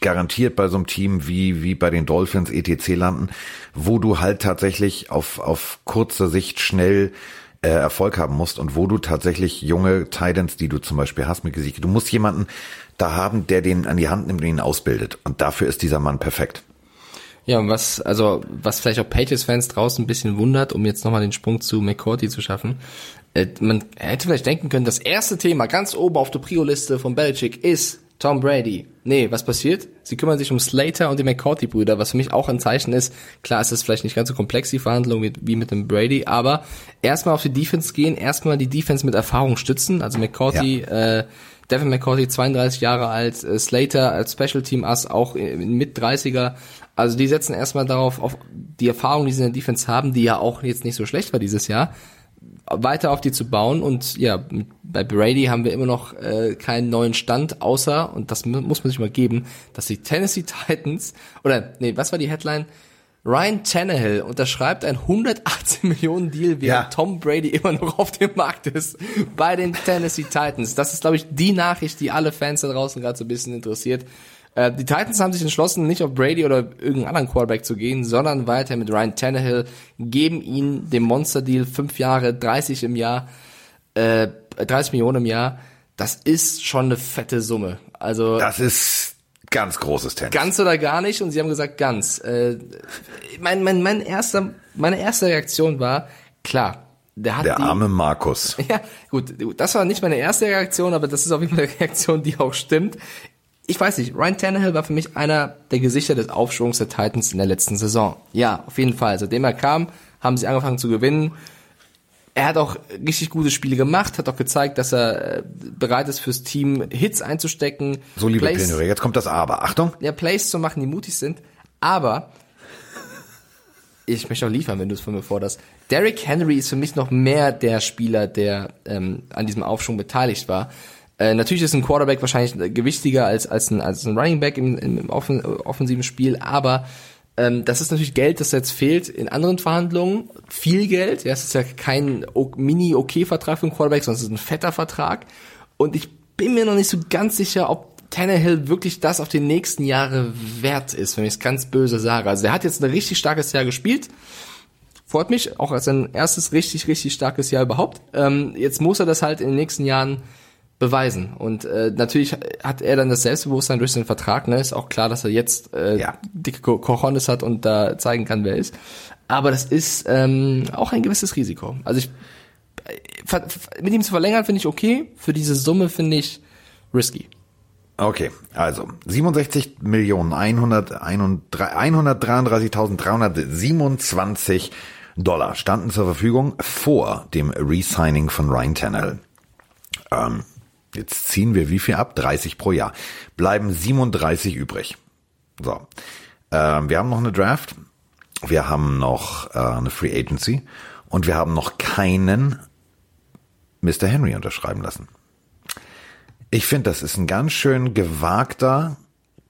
S1: garantiert bei so einem Team wie, wie bei den Dolphins ETC landen, wo du halt tatsächlich auf, auf kurzer Sicht schnell äh, Erfolg haben musst und wo du tatsächlich junge Titans, die du zum Beispiel hast mit Gesicht, du musst jemanden da haben, der den an die Hand nimmt und ihn ausbildet. Und dafür ist dieser Mann perfekt.
S2: Ja, und was, also, was vielleicht auch Patriots-Fans draußen ein bisschen wundert, um jetzt nochmal den Sprung zu McCourty zu schaffen, äh, man hätte vielleicht denken können, das erste Thema ganz oben auf der Prio-Liste von Belichick ist Tom Brady. Nee, was passiert? Sie kümmern sich um Slater und die McCourty-Brüder, was für mich auch ein Zeichen ist. Klar ist es vielleicht nicht ganz so komplex, die Verhandlung wie, wie mit dem Brady, aber erstmal auf die Defense gehen, erstmal die Defense mit Erfahrung stützen. Also McCourty, äh, Devin McCourty 32 Jahre alt, äh, Slater als Special Team Ass auch mit 30er. Also die setzen erstmal darauf, auf die Erfahrung, die sie in der Defense haben, die ja auch jetzt nicht so schlecht war dieses Jahr, weiter auf die zu bauen. Und ja, bei Brady haben wir immer noch äh, keinen neuen Stand, außer, und das muss man sich mal geben, dass die Tennessee Titans, oder nee, was war die Headline? Ryan Tannehill unterschreibt ein 118 Millionen Deal, während ja. Tom Brady immer noch auf dem Markt ist bei den Tennessee Titans. Das ist, glaube ich, die Nachricht, die alle Fans da draußen gerade so ein bisschen interessiert. Äh, die Titans haben sich entschlossen, nicht auf Brady oder irgendeinen anderen Quarterback zu gehen, sondern weiter mit Ryan Tannehill, geben ihn dem Monster Deal fünf Jahre, 30 im Jahr, äh, 30 Millionen im Jahr. Das ist schon eine fette Summe. Also
S1: das ist Ganz großes Tennis.
S2: Ganz oder gar nicht und sie haben gesagt ganz. Äh, mein, mein, mein erster, meine erste Reaktion war, klar, der hat
S1: Der
S2: die,
S1: arme Markus.
S2: Ja, gut, das war nicht meine erste Reaktion, aber das ist auf jeden Fall eine Reaktion, die auch stimmt. Ich weiß nicht, Ryan Tannehill war für mich einer der Gesichter des Aufschwungs der Titans in der letzten Saison. Ja, auf jeden Fall. Seitdem er kam, haben sie angefangen zu gewinnen er hat auch richtig gute Spiele gemacht, hat auch gezeigt, dass er äh, bereit ist fürs Team Hits einzustecken.
S1: So liebe Plays, Plenure, jetzt kommt das Aber. Achtung.
S2: Ja, Plays zu machen, die mutig sind. Aber ich möchte auch liefern, wenn du es von mir forderst. Derrick Henry ist für mich noch mehr der Spieler, der ähm, an diesem Aufschwung beteiligt war. Äh, natürlich ist ein Quarterback wahrscheinlich gewichtiger als, als, ein, als ein Running Back im, im offen, offensiven Spiel, aber ähm, das ist natürlich Geld, das jetzt fehlt in anderen Verhandlungen. Viel Geld. Ja, es ist ja kein Mini-Okay-Vertrag für einen Quarterback, sondern es ist ein fetter Vertrag. Und ich bin mir noch nicht so ganz sicher, ob Tannehill wirklich das auf die nächsten Jahre wert ist, wenn ich es ganz böse sage. Also er hat jetzt ein richtig starkes Jahr gespielt. Freut mich, auch als sein erstes richtig, richtig starkes Jahr überhaupt. Ähm, jetzt muss er das halt in den nächsten Jahren beweisen. Und äh, natürlich hat er dann das Selbstbewusstsein durch den Vertrag. Ne? Ist auch klar, dass er jetzt äh, ja. dicke Cojones hat und da zeigen kann, wer er ist. Aber das ist ähm, auch ein gewisses Risiko. Also ich äh, mit ihm zu verlängern finde ich okay. Für diese Summe finde ich risky.
S1: Okay, also 67 Millionen 133.327 Dollar standen zur Verfügung vor dem Resigning von Ryan Tannehill. Ähm, Jetzt ziehen wir wie viel ab? 30 pro Jahr. Bleiben 37 übrig. So. Ähm, wir haben noch eine Draft. Wir haben noch äh, eine Free Agency. Und wir haben noch keinen Mr. Henry unterschreiben lassen. Ich finde, das ist ein ganz schön gewagter,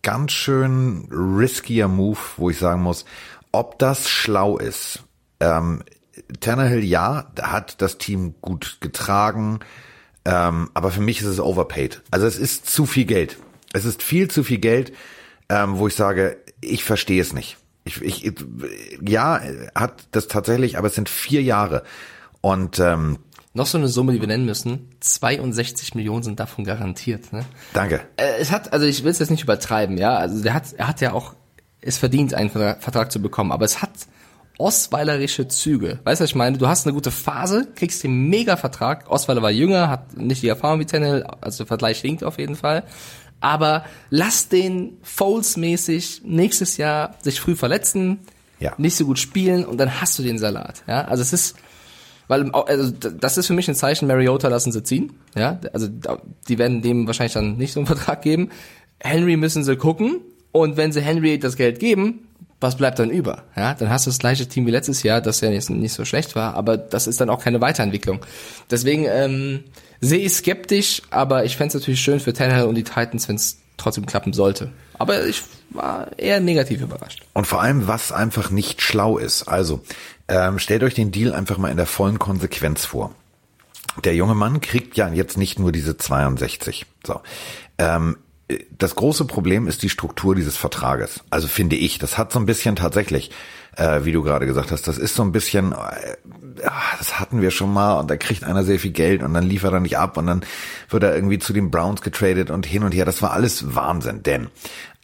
S1: ganz schön riskier Move, wo ich sagen muss, ob das schlau ist. Ähm, Tannehill, ja, hat das Team gut getragen, ähm, aber für mich ist es overpaid. Also es ist zu viel Geld. Es ist viel zu viel Geld, ähm, wo ich sage, ich verstehe es nicht. Ich, ich, ja, hat das tatsächlich, aber es sind vier Jahre. Und ähm,
S2: noch so eine Summe, die wir nennen müssen. 62 Millionen sind davon garantiert. Ne?
S1: Danke.
S2: Äh, es hat, also ich will es jetzt nicht übertreiben, ja. Also der hat, er hat ja auch es verdient, einen Vertrag zu bekommen, aber es hat osweilerische Züge. Weißt du, was ich meine? Du hast eine gute Phase, kriegst den Mega-Vertrag. Osweiler war jünger, hat nicht die Erfahrung wie Tannehill, also der Vergleich hinkt auf jeden Fall. Aber lass den Foles-mäßig nächstes Jahr sich früh verletzen, ja. nicht so gut spielen und dann hast du den Salat. Ja, also es ist, weil also das ist für mich ein Zeichen, Mariota lassen sie ziehen. Ja, also die werden dem wahrscheinlich dann nicht so einen Vertrag geben. Henry müssen sie gucken und wenn sie Henry das Geld geben, was bleibt dann über? Ja, dann hast du das gleiche Team wie letztes Jahr, das ja nicht, nicht so schlecht war, aber das ist dann auch keine Weiterentwicklung. Deswegen ähm, sehe ich skeptisch, aber ich fände es natürlich schön für Tannehill und die Titans, wenn es trotzdem klappen sollte. Aber ich war eher negativ überrascht.
S1: Und vor allem, was einfach nicht schlau ist. Also, ähm, stellt euch den Deal einfach mal in der vollen Konsequenz vor. Der junge Mann kriegt ja jetzt nicht nur diese 62. So. Ähm, das große Problem ist die Struktur dieses Vertrages. Also finde ich, das hat so ein bisschen tatsächlich, äh, wie du gerade gesagt hast, das ist so ein bisschen, äh, das hatten wir schon mal und da kriegt einer sehr viel Geld und dann liefert er nicht ab und dann wird er irgendwie zu den Browns getradet und hin und her. Das war alles Wahnsinn, denn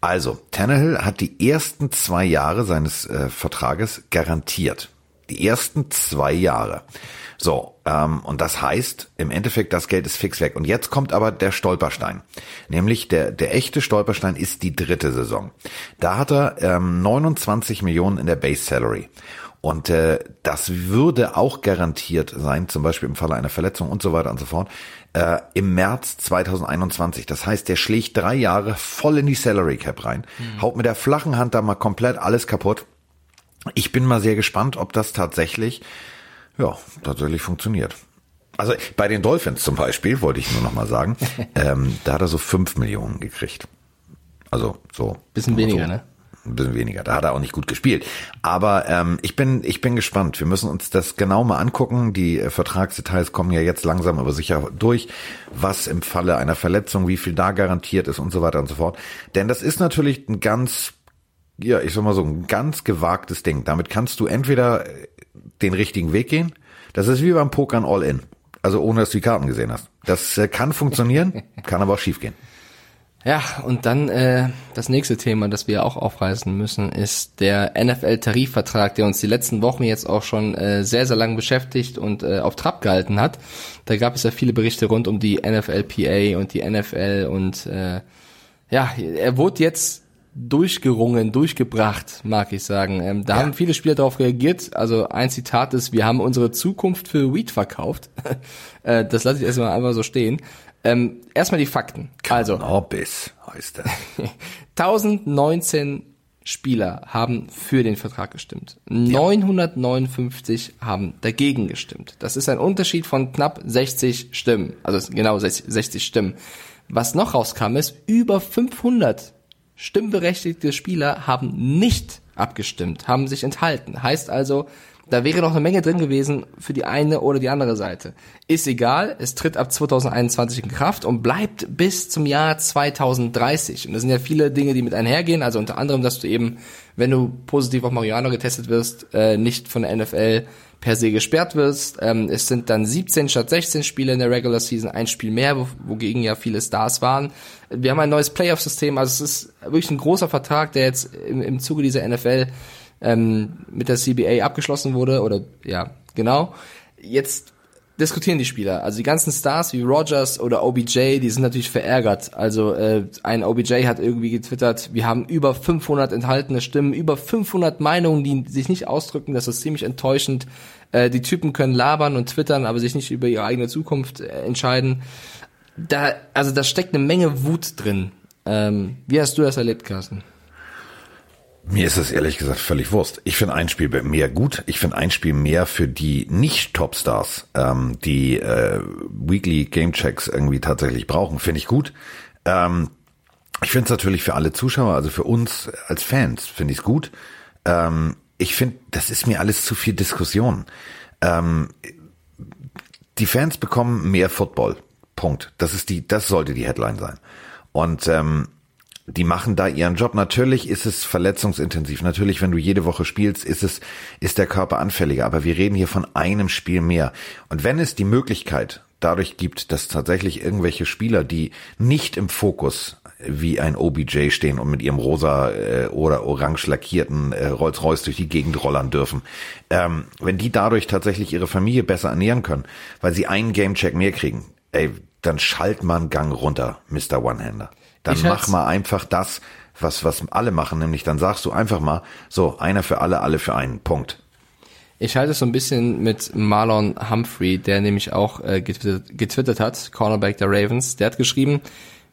S1: also Tannehill hat die ersten zwei Jahre seines äh, Vertrages garantiert. Die ersten zwei Jahre. So, ähm, und das heißt, im Endeffekt, das Geld ist fix weg. Und jetzt kommt aber der Stolperstein. Nämlich der, der echte Stolperstein ist die dritte Saison. Da hat er ähm, 29 Millionen in der Base Salary. Und äh, das würde auch garantiert sein, zum Beispiel im Falle einer Verletzung und so weiter und so fort, äh, im März 2021. Das heißt, der schlägt drei Jahre voll in die Salary Cap rein, mhm. haut mit der flachen Hand da mal komplett alles kaputt. Ich bin mal sehr gespannt, ob das tatsächlich, ja, tatsächlich funktioniert. Also bei den Dolphins zum Beispiel, wollte ich nur noch mal sagen, ähm, da hat er so fünf Millionen gekriegt. Also so.
S2: Bisschen weniger,
S1: so.
S2: ne?
S1: ein bisschen weniger. Da hat er auch nicht gut gespielt. Aber ähm, ich bin ich bin gespannt. Wir müssen uns das genau mal angucken. Die äh, Vertragsdetails kommen ja jetzt langsam aber sicher durch. Was im Falle einer Verletzung, wie viel da garantiert ist und so weiter und so fort. Denn das ist natürlich ein ganz ja, ich sag mal so ein ganz gewagtes Ding. Damit kannst du entweder äh, den richtigen Weg gehen. Das ist wie beim Pokern All-In. Also ohne dass du die Karten gesehen hast. Das äh, kann funktionieren, kann aber auch schiefgehen.
S2: Ja, und dann äh, das nächste Thema, das wir auch aufreißen müssen, ist der NFL-Tarifvertrag, der uns die letzten Wochen jetzt auch schon äh, sehr, sehr lang beschäftigt und äh, auf Trab gehalten hat. Da gab es ja viele Berichte rund um die NFLPA und die NFL und äh, ja, er wurde jetzt durchgerungen, durchgebracht, mag ich sagen. Ähm, da ja. haben viele Spieler darauf reagiert. Also ein Zitat ist, wir haben unsere Zukunft für Weed verkauft. äh, das lasse ich erstmal einfach so stehen. Ähm, erstmal die Fakten. Also
S1: Cannabis heißt er.
S2: 1019 Spieler haben für den Vertrag gestimmt. Ja. 959 haben dagegen gestimmt. Das ist ein Unterschied von knapp 60 Stimmen. Also genau 60 Stimmen. Was noch rauskam ist, über 500 stimmberechtigte Spieler haben nicht abgestimmt, haben sich enthalten. Heißt also, da wäre noch eine Menge drin gewesen für die eine oder die andere Seite. Ist egal, es tritt ab 2021 in Kraft und bleibt bis zum Jahr 2030. Und das sind ja viele Dinge, die mit einhergehen. Also unter anderem, dass du eben, wenn du positiv auf Marihuana getestet wirst, äh, nicht von der NFL per se gesperrt wirst. Ähm, es sind dann 17 statt 16 Spiele in der Regular Season, ein Spiel mehr, wogegen ja viele Stars waren. Wir haben ein neues Playoff-System, also es ist wirklich ein großer Vertrag, der jetzt im, im Zuge dieser NFL ähm, mit der CBA abgeschlossen wurde oder ja, genau. Jetzt diskutieren die Spieler. Also die ganzen Stars wie Rogers oder OBJ, die sind natürlich verärgert. Also äh, ein OBJ hat irgendwie getwittert, wir haben über 500 enthaltene Stimmen, über 500 Meinungen, die sich nicht ausdrücken. Das ist ziemlich enttäuschend. Äh, die Typen können labern und twittern, aber sich nicht über ihre eigene Zukunft äh, entscheiden. Da, also da steckt eine Menge Wut drin. Ähm, wie hast du das erlebt, Carsten?
S1: Mir ist es ehrlich gesagt völlig Wurst. Ich finde ein Spiel mehr gut. Ich finde ein Spiel mehr für die Nicht-Topstars, ähm, die äh, Weekly Game Checks irgendwie tatsächlich brauchen, finde ich gut. Ähm, ich finde es natürlich für alle Zuschauer, also für uns als Fans, finde ich es gut. Ähm, ich finde, das ist mir alles zu viel Diskussion. Ähm, die Fans bekommen mehr Football. Punkt. Das ist die, das sollte die Headline sein. Und ähm, die machen da ihren Job. Natürlich ist es verletzungsintensiv. Natürlich, wenn du jede Woche spielst, ist es, ist der Körper anfälliger. Aber wir reden hier von einem Spiel mehr. Und wenn es die Möglichkeit dadurch gibt, dass tatsächlich irgendwelche Spieler, die nicht im Fokus wie ein OBJ stehen und mit ihrem rosa äh, oder orange lackierten äh, Rolls-Royce durch die Gegend rollern dürfen, ähm, wenn die dadurch tatsächlich ihre Familie besser ernähren können, weil sie einen Gamecheck mehr kriegen, ey, dann schalt man Gang runter, Mr. One-Hander. Dann ich mach mal einfach das, was, was alle machen, nämlich dann sagst du einfach mal, so, einer für alle, alle für einen, Punkt.
S2: Ich halte es so ein bisschen mit Marlon Humphrey, der nämlich auch äh, getwittert, getwittert hat, Cornerback der Ravens. Der hat geschrieben,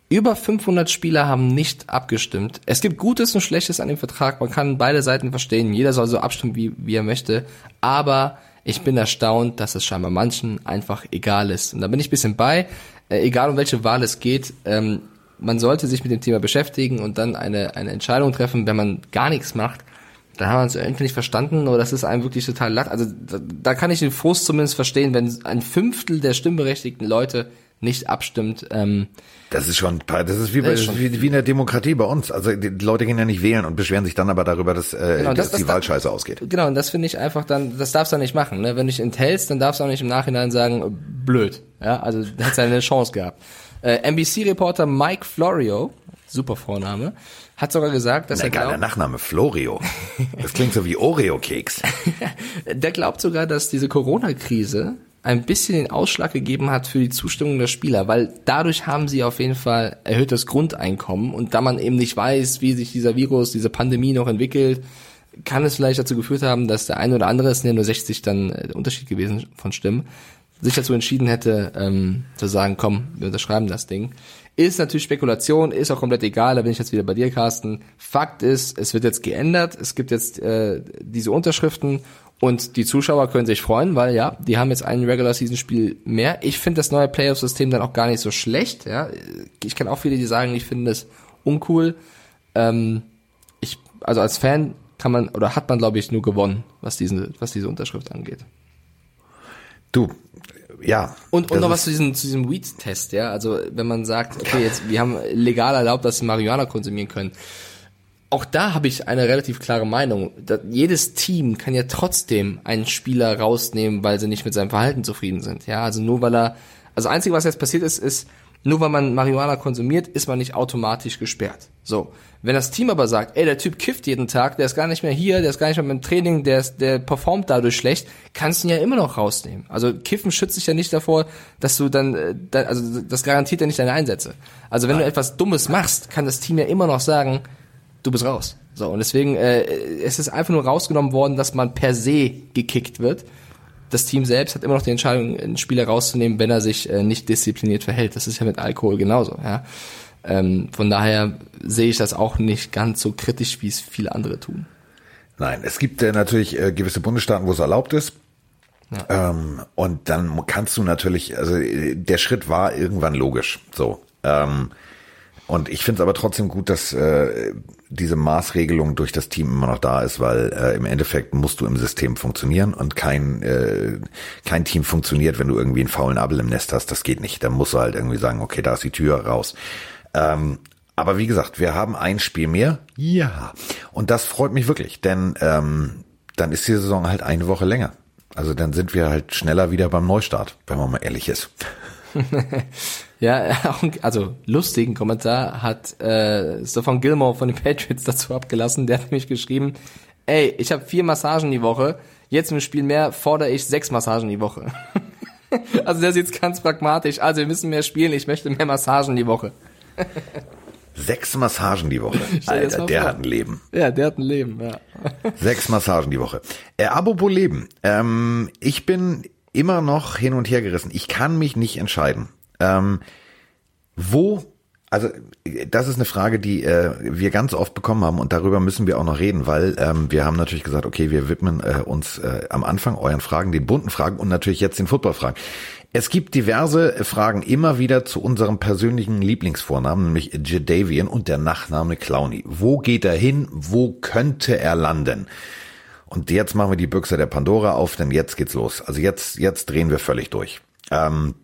S2: über 500 Spieler haben nicht abgestimmt. Es gibt Gutes und Schlechtes an dem Vertrag. Man kann beide Seiten verstehen. Jeder soll so abstimmen, wie, wie er möchte. Aber ich bin erstaunt, dass es scheinbar manchen einfach egal ist. Und da bin ich bisschen bei. Äh, egal um welche Wahl es geht. Ähm, man sollte sich mit dem Thema beschäftigen und dann eine, eine Entscheidung treffen, wenn man gar nichts macht. Dann haben wir uns irgendwie nicht verstanden oder das ist einem wirklich total latt. Also da, da kann ich den Frust zumindest verstehen, wenn ein Fünftel der stimmberechtigten Leute nicht abstimmt. Ähm,
S1: das ist schon, das ist wie, bei, ist wie, wie in der Demokratie bei uns. Also die Leute gehen ja nicht wählen und beschweren sich dann aber darüber, dass, äh, genau, dass das, die Wahl scheiße ausgeht.
S2: Genau, und das finde ich einfach dann, das darfst du nicht machen. Ne? Wenn du dich enthältst, dann darfst du auch nicht im Nachhinein sagen, blöd. Ja, also hat seine Chance gehabt. Äh, NBC-Reporter Mike Florio, super Vorname, hat sogar gesagt, dass
S1: Na,
S2: er
S1: glaubt... Geiler Nachname, Florio. Das klingt so wie Oreo-Keks.
S2: der glaubt sogar, dass diese Corona-Krise ein bisschen den Ausschlag gegeben hat für die Zustimmung der Spieler, weil dadurch haben sie auf jeden Fall erhöhtes Grundeinkommen und da man eben nicht weiß, wie sich dieser Virus, diese Pandemie noch entwickelt, kann es vielleicht dazu geführt haben, dass der eine oder andere, es sind ja nur 60 dann äh, der Unterschied gewesen von Stimmen, sich dazu entschieden hätte, ähm, zu sagen, komm, wir unterschreiben das Ding. Ist natürlich Spekulation, ist auch komplett egal, da bin ich jetzt wieder bei dir, Carsten. Fakt ist, es wird jetzt geändert, es gibt jetzt äh, diese Unterschriften und die Zuschauer können sich freuen, weil ja, die haben jetzt ein Regular Season Spiel mehr. Ich finde das neue Playoff System dann auch gar nicht so schlecht, ja. Ich kenne auch viele, die sagen, ich finde das uncool. Ähm, ich, also als Fan kann man oder hat man glaube ich nur gewonnen, was diese was diese Unterschrift angeht.
S1: Du, ja.
S2: Und, und noch was zu diesem, zu diesem Weed-Test, ja. Also wenn man sagt, okay, jetzt wir haben legal erlaubt, dass sie Marihuana konsumieren können. Auch da habe ich eine relativ klare Meinung. Jedes Team kann ja trotzdem einen Spieler rausnehmen, weil sie nicht mit seinem Verhalten zufrieden sind. Ja, also nur weil er, also einzige, was jetzt passiert ist, ist, nur weil man Marihuana konsumiert, ist man nicht automatisch gesperrt. So. Wenn das Team aber sagt, ey, der Typ kifft jeden Tag, der ist gar nicht mehr hier, der ist gar nicht mehr im Training, der, ist, der performt dadurch schlecht, kannst du ihn ja immer noch rausnehmen. Also Kiffen schützt dich ja nicht davor, dass du dann, äh, also das garantiert ja nicht deine Einsätze. Also wenn du etwas Dummes machst, kann das Team ja immer noch sagen, du bist raus. So, und deswegen, äh, es ist einfach nur rausgenommen worden, dass man per se gekickt wird. Das Team selbst hat immer noch die Entscheidung, einen Spieler rauszunehmen, wenn er sich äh, nicht diszipliniert verhält. Das ist ja mit Alkohol genauso, ja. Ähm, von daher sehe ich das auch nicht ganz so kritisch, wie es viele andere tun.
S1: Nein, es gibt äh, natürlich äh, gewisse Bundesstaaten, wo es erlaubt ist. Ja. Ähm, und dann kannst du natürlich, also äh, der Schritt war irgendwann logisch. So. Ähm, und ich finde es aber trotzdem gut, dass äh, diese Maßregelung durch das Team immer noch da ist, weil äh, im Endeffekt musst du im System funktionieren und kein äh, kein Team funktioniert, wenn du irgendwie einen faulen Abel im Nest hast. Das geht nicht. Dann musst du halt irgendwie sagen, okay, da ist die Tür raus. Ähm, aber wie gesagt, wir haben ein Spiel mehr. Ja. Und das freut mich wirklich, denn ähm, dann ist die Saison halt eine Woche länger. Also dann sind wir halt schneller wieder beim Neustart, wenn man mal ehrlich ist.
S2: ja, also lustigen Kommentar hat äh, Stefan Gilmore von den Patriots dazu abgelassen. Der hat mich geschrieben, ey, ich habe vier Massagen die Woche, jetzt im Spiel mehr fordere ich sechs Massagen die Woche. also der sieht ganz pragmatisch. Also wir müssen mehr spielen, ich möchte mehr Massagen die Woche.
S1: Sechs Massagen die Woche. Alter, der vor. hat ein Leben.
S2: Ja, der hat ein Leben, ja.
S1: Sechs Massagen die Woche. Äh, apropos Leben. Ähm, ich bin immer noch hin und her gerissen. Ich kann mich nicht entscheiden. Ähm, wo, also das ist eine Frage, die äh, wir ganz oft bekommen haben und darüber müssen wir auch noch reden, weil ähm, wir haben natürlich gesagt, okay, wir widmen äh, uns äh, am Anfang euren Fragen, den bunten Fragen und natürlich jetzt den Footballfragen. Es gibt diverse Fragen immer wieder zu unserem persönlichen Lieblingsvornamen, nämlich Jadavian und der Nachname Clowny. Wo geht er hin? Wo könnte er landen? Und jetzt machen wir die Büchse der Pandora auf, denn jetzt geht's los. Also jetzt, jetzt drehen wir völlig durch. Ähm,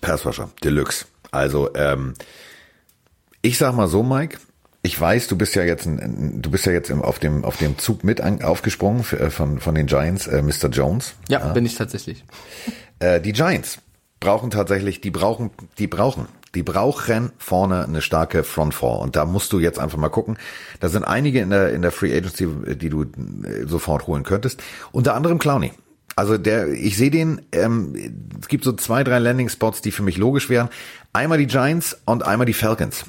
S1: Passwasher, Deluxe. Also, ähm, ich sag mal so, Mike, ich weiß, du bist ja jetzt, ein, du bist ja jetzt auf dem auf dem Zug mit an, aufgesprungen äh, von von den Giants, äh, Mr. Jones.
S2: Ja, ja, bin ich tatsächlich.
S1: Äh, die Giants brauchen tatsächlich, die brauchen, die brauchen, die brauchen vorne eine starke Front Four. Und da musst du jetzt einfach mal gucken. Da sind einige in der, in der Free Agency, die du äh, sofort holen könntest. Unter anderem Clowny. Also der, ich sehe den, ähm, es gibt so zwei, drei Landing Spots, die für mich logisch wären. Einmal die Giants und einmal die Falcons.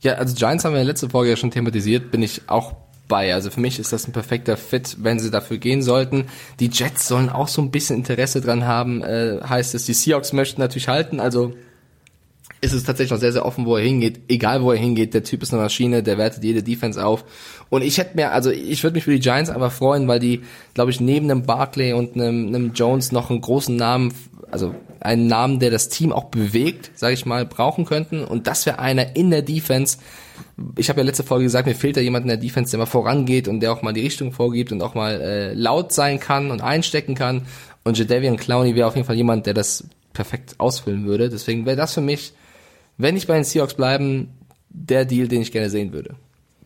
S2: Ja, also Giants haben wir in der letzten Folge ja schon thematisiert, bin ich auch bei. Also für mich ist das ein perfekter Fit, wenn sie dafür gehen sollten. Die Jets sollen auch so ein bisschen Interesse dran haben, äh, heißt es. Die Seahawks möchten natürlich halten, also ist es tatsächlich noch sehr, sehr offen, wo er hingeht. Egal, wo er hingeht, der Typ ist eine Maschine, der wertet jede Defense auf. Und ich hätte mir, also ich würde mich für die Giants einfach freuen, weil die, glaube ich, neben einem Barclay und einem, einem Jones noch einen großen Namen, also einen Namen, der das Team auch bewegt, sage ich mal, brauchen könnten. Und das wäre einer in der Defense, ich habe ja letzte Folge gesagt, mir fehlt da jemand in der Defense, der mal vorangeht und der auch mal die Richtung vorgibt und auch mal äh, laut sein kann und einstecken kann. Und Jadavian Clowney wäre auf jeden Fall jemand, der das perfekt ausfüllen würde. Deswegen wäre das für mich, wenn ich bei den Seahawks bleiben, der Deal, den ich gerne sehen würde.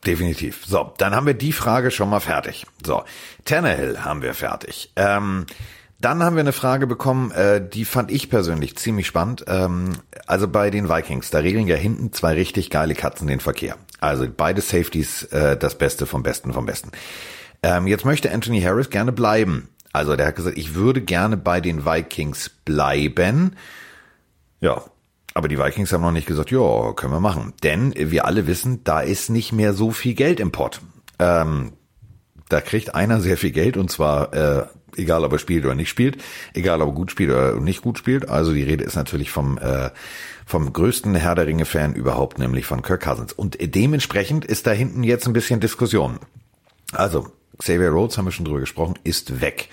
S1: Definitiv. So, dann haben wir die Frage schon mal fertig. So, Tannehill haben wir fertig. Ähm, dann haben wir eine Frage bekommen, äh, die fand ich persönlich ziemlich spannend. Ähm, also bei den Vikings, da regeln ja hinten zwei richtig geile Katzen den Verkehr. Also beide Safeties äh, das Beste vom Besten vom Besten. Ähm, jetzt möchte Anthony Harris gerne bleiben. Also der hat gesagt, ich würde gerne bei den Vikings bleiben. Ja, aber die Vikings haben noch nicht gesagt, ja, können wir machen. Denn wir alle wissen, da ist nicht mehr so viel Geld im Pott. Ähm, da kriegt einer sehr viel Geld und zwar äh, egal ob er spielt oder nicht spielt, egal ob er gut spielt oder nicht gut spielt. Also die Rede ist natürlich vom äh, vom größten Herr der Ringe-Fan überhaupt, nämlich von Kirk Cousins. Und dementsprechend ist da hinten jetzt ein bisschen Diskussion. Also Xavier Rhodes, haben wir schon drüber gesprochen, ist weg.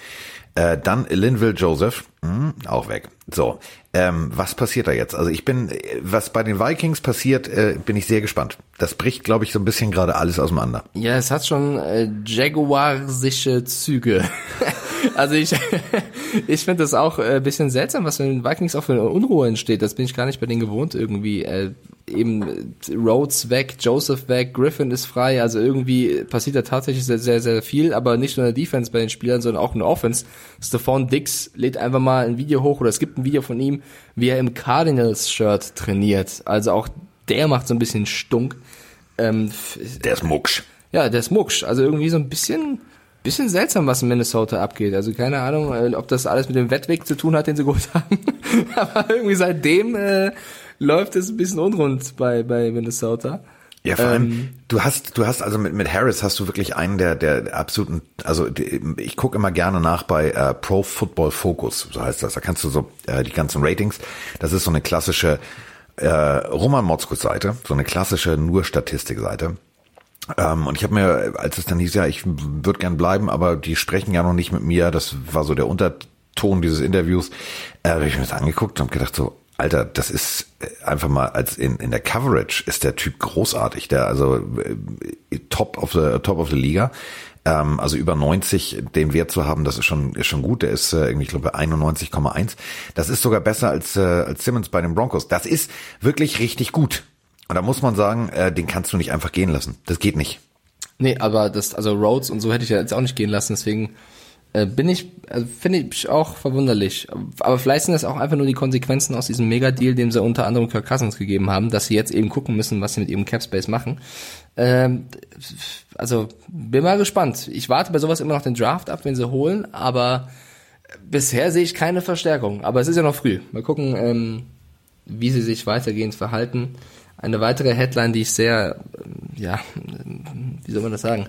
S1: Äh, dann Linville Joseph, hm, auch weg. So, ähm, was passiert da jetzt? Also ich bin, was bei den Vikings passiert, äh, bin ich sehr gespannt. Das bricht, glaube ich, so ein bisschen gerade alles auseinander.
S2: Ja, es hat schon äh, Jaguarsische Züge. also ich, ich finde das auch ein äh, bisschen seltsam, was in den Vikings auch für eine Unruhe entsteht. Das bin ich gar nicht bei denen gewohnt irgendwie. Äh, eben Rhodes weg, Joseph weg, Griffin ist frei. Also irgendwie passiert da tatsächlich sehr, sehr, sehr viel, aber nicht nur in der Defense bei den Spielern, sondern auch in der Offense. Stephon Dix lädt einfach mal ein Video hoch oder es gibt ein Video von ihm, wie er im Cardinals-Shirt trainiert. Also auch der macht so ein bisschen Stunk.
S1: Ähm, der ist mucksch.
S2: Ja, der ist mucksch. Also irgendwie so ein bisschen bisschen seltsam, was in Minnesota abgeht. Also keine Ahnung, äh, ob das alles mit dem Wettweg zu tun hat, den sie geholt haben. Aber irgendwie seitdem äh, läuft es ein bisschen unrund bei, bei Minnesota.
S1: Ja, vor allem, ähm, du hast, du hast also mit, mit Harris hast du wirklich einen der, der absoluten, also die, ich gucke immer gerne nach bei äh, Pro Football Focus, so heißt das. Da kannst du so äh, die ganzen Ratings, das ist so eine klassische äh, Roman Motzkus Seite, so eine klassische nur Statistik-Seite. Ähm, und ich habe mir, als es dann hieß, ja, ich würde gern bleiben, aber die sprechen ja noch nicht mit mir, das war so der Unterton dieses Interviews, äh, habe ich mir das angeguckt und gedacht so, Alter, das ist äh, einfach mal als in, in der Coverage ist der Typ großartig. Der also äh, top of the top of the Liga. Ähm, also über 90 den Wert zu haben, das ist schon ist schon gut. Der ist äh, irgendwie ich glaube 91,1. Das ist sogar besser als äh, als Simmons bei den Broncos. Das ist wirklich richtig gut. Und da muss man sagen, äh, den kannst du nicht einfach gehen lassen. Das geht nicht.
S2: Nee, aber das also Rhodes und so hätte ich ja jetzt auch nicht gehen lassen. Deswegen äh, bin ich, also finde ich auch verwunderlich. Aber vielleicht sind das auch einfach nur die Konsequenzen aus diesem Mega-Deal, dem sie unter anderem Kirk Cousins gegeben haben, dass sie jetzt eben gucken müssen, was sie mit ihrem Capspace machen. Ähm, also bin mal gespannt. Ich warte bei sowas immer noch den Draft ab, wenn sie holen, aber bisher sehe ich keine Verstärkung. Aber es ist ja noch früh. Mal gucken, ähm, wie sie sich weitergehend verhalten. Eine weitere Headline, die ich sehr, ja, wie soll man das sagen?